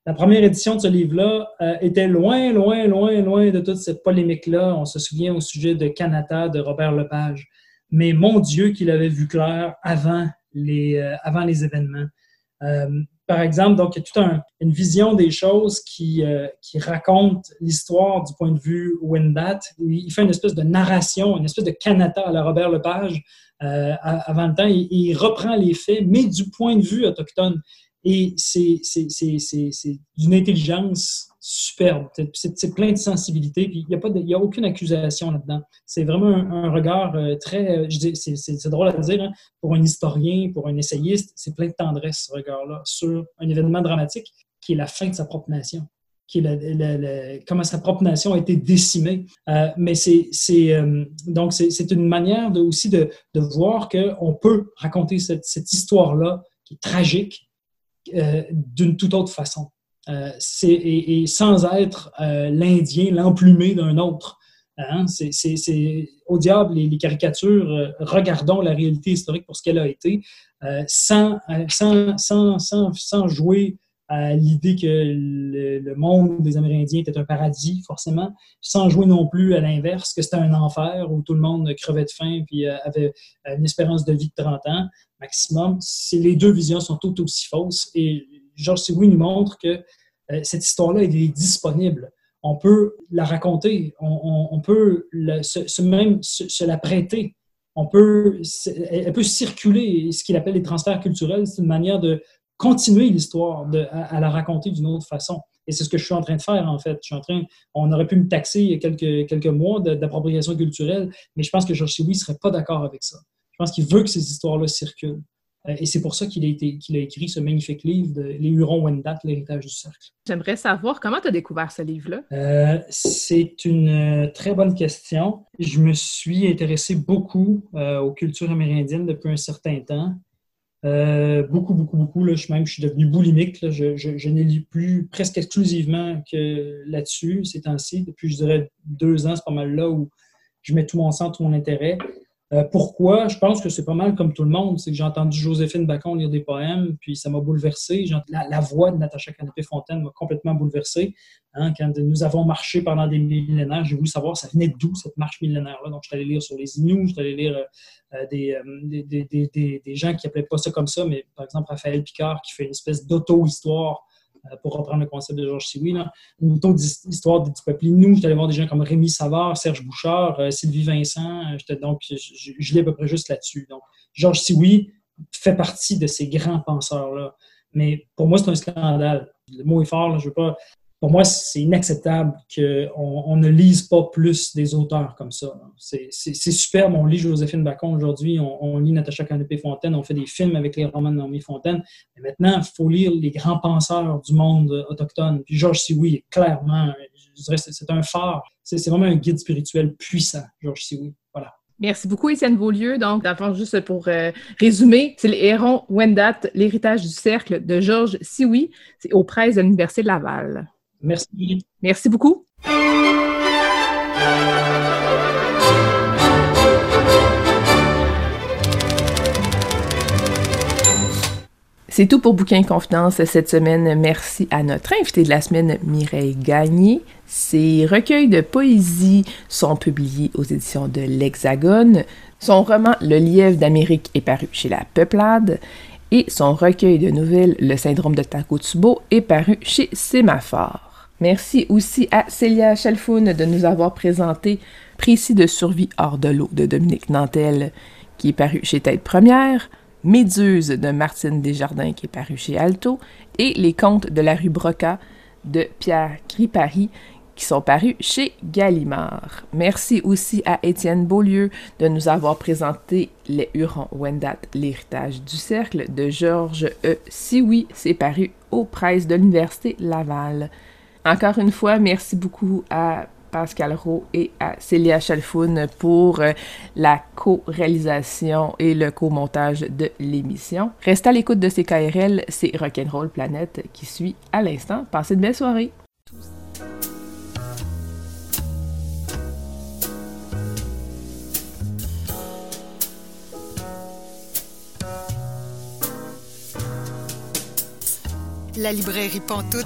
La première édition de ce livre-là euh, était loin, loin, loin, loin de toute cette polémique-là. On se souvient au sujet de Canada de Robert Lepage. Mais mon Dieu qu'il avait vu clair avant les, avant les événements par exemple, donc il y a toute une vision des choses qui, euh, qui raconte l'histoire du point de vue Wendat. Il fait une espèce de narration, une espèce de canata à la Robert Lepage euh, avant le temps. il reprend les faits, mais du point de vue autochtone. Et c'est d'une intelligence superbe. C'est plein de sensibilité. Il n'y a, a aucune accusation là-dedans. C'est vraiment un, regard euh, très. Euh, c'est drôle à dire, hein, pour un historien, pour un essayiste, c'est plein de tendresse, ce regard-là, sur un événement dramatique qui est la fin de sa propre nation qui est comment sa propre nation a été décimée. Euh, mais c'est donc c'est une manière de, aussi de, de voir qu'on peut raconter cette, cette histoire-là qui est tragique d'une toute autre façon. Euh, et, sans être euh, l'Indien, l'emplumé d'un autre. Hein? C'est au diable les, caricatures, euh, regardons la réalité historique pour ce qu'elle a été, sans, sans, sans, sans, jouer à l'idée que le, monde des Amérindiens était un paradis, forcément, sans jouer non plus à l'inverse, que c'était un enfer où tout le monde crevait de faim puis avait une espérance de vie de 30 ans maximum. Les deux visions sont tout aussi fausses et Georges Sioui nous montre que euh, cette histoire-là est disponible. On peut la raconter, on, peut se, même se, la prêter. On peut, elle peut circuler. Ce qu'il appelle les transferts culturels, c'est une manière de continuer l'histoire, à, la raconter d'une autre façon. Et c'est ce que je suis en train de faire, en fait. Je suis en train, on aurait pu me taxer il y a quelques, quelques mois d'appropriation culturelle, mais je pense que Georges ne serait pas d'accord avec ça. Je pense qu'il veut que ces histoires-là circulent. Euh, et c'est pour ça qu'il a, qu'il a écrit ce magnifique livre de Les Hurons-Wendat, l'héritage du cercle. J'aimerais savoir comment tu as découvert ce livre-là? Euh, c'est une euh, très bonne question. Je me suis intéressé beaucoup aux cultures amérindiennes depuis un certain temps. beaucoup, beaucoup, beaucoup. Là, je, même, je suis devenu boulimique. Là. Je, je, n'ai lu plus presque exclusivement que là-dessus ces temps-ci. Depuis, je dirais, deux ans, c'est pas mal là où je mets tout mon sang, tout mon intérêt. Euh, pourquoi? Je pense que c'est pas mal comme tout le monde. C'est que j'ai entendu Joséphine Bacon lire des poèmes, puis ça m'a bouleversé. La, voix de Natacha Canapé-Fontaine m'a complètement bouleversé. Hein, quand nous avons marché pendant des millénaires, j'ai voulu savoir ça venait d'où cette marche millénaire-là? Donc, je suis allé lire sur les Inuits, je suis allé lire euh, euh, des, des, des, des, gens qui n'appelaient pas ça comme ça, mais par exemple Raphaël Picard qui fait une espèce d'auto-histoire pour reprendre le concept de Georges Sioui, une autre histoire du peuple Inou. J'étais allé voir des gens comme Rémi Savard, Serge Bouchard, euh, Sylvie Vincent. Euh, donc, je, je, à peu près juste là-dessus. Donc, Georges Sioui fait partie de ces grands penseurs-là. Mais pour moi, c'est un scandale. Le mot est fort, je ne veux pas pour moi, c'est inacceptable qu'on on ne lise pas plus des auteurs comme ça. C'est superbe, on lit Joséphine Bacon aujourd'hui, on, lit Natacha Canopé-Fontaine, on fait des films avec les romans de Naomi Fontaine. Mais maintenant, il faut lire les grands penseurs du monde autochtone. Puis Georges Sioui, clairement, je dirais c'est un phare. C'est vraiment un guide spirituel puissant, Georges Sioui. Voilà. Merci beaucoup, Étienne Beaulieu. Donc, d'abord, juste pour euh, résumer, c'est le Héron Wendat, l'héritage du cercle de Georges Sioui. C'est aux de l'Université de Laval. Merci. Merci beaucoup. C'est tout pour Bouquin Confidence cette semaine. Merci à notre invité de la semaine, Mireille Gagné. Ses recueils de poésie sont publiés aux éditions de l'Hexagone. Son roman Le lièvre d'Amérique est paru chez La Peuplade et son recueil de nouvelles Le syndrome de Takotsubo est paru chez Sémaphore. Merci aussi à Célia Chalfoun de nous avoir présenté Précis de survie hors de l'eau de Dominique Nantel, qui est paru chez Tête Première, Méduse de Martine Desjardins, qui est paru chez Alto, et Les Contes de la rue Broca de Pierre Cripari, qui sont parus chez Gallimard. Merci aussi à Étienne Beaulieu de nous avoir présenté Les Hurons-Wendat, l'héritage du cercle de Georges E. Sioui, c'est paru aux presses de l'Université Laval. Encore une fois, merci beaucoup à Pascal Rowe et à Célia Chalfoun pour euh, la co-réalisation et le co-montage de l'émission. Restez à l'écoute de CKRL, c'est Rock'n'Roll Planète qui suit à l'instant. Passez une belle soirée. La librairie Pantoute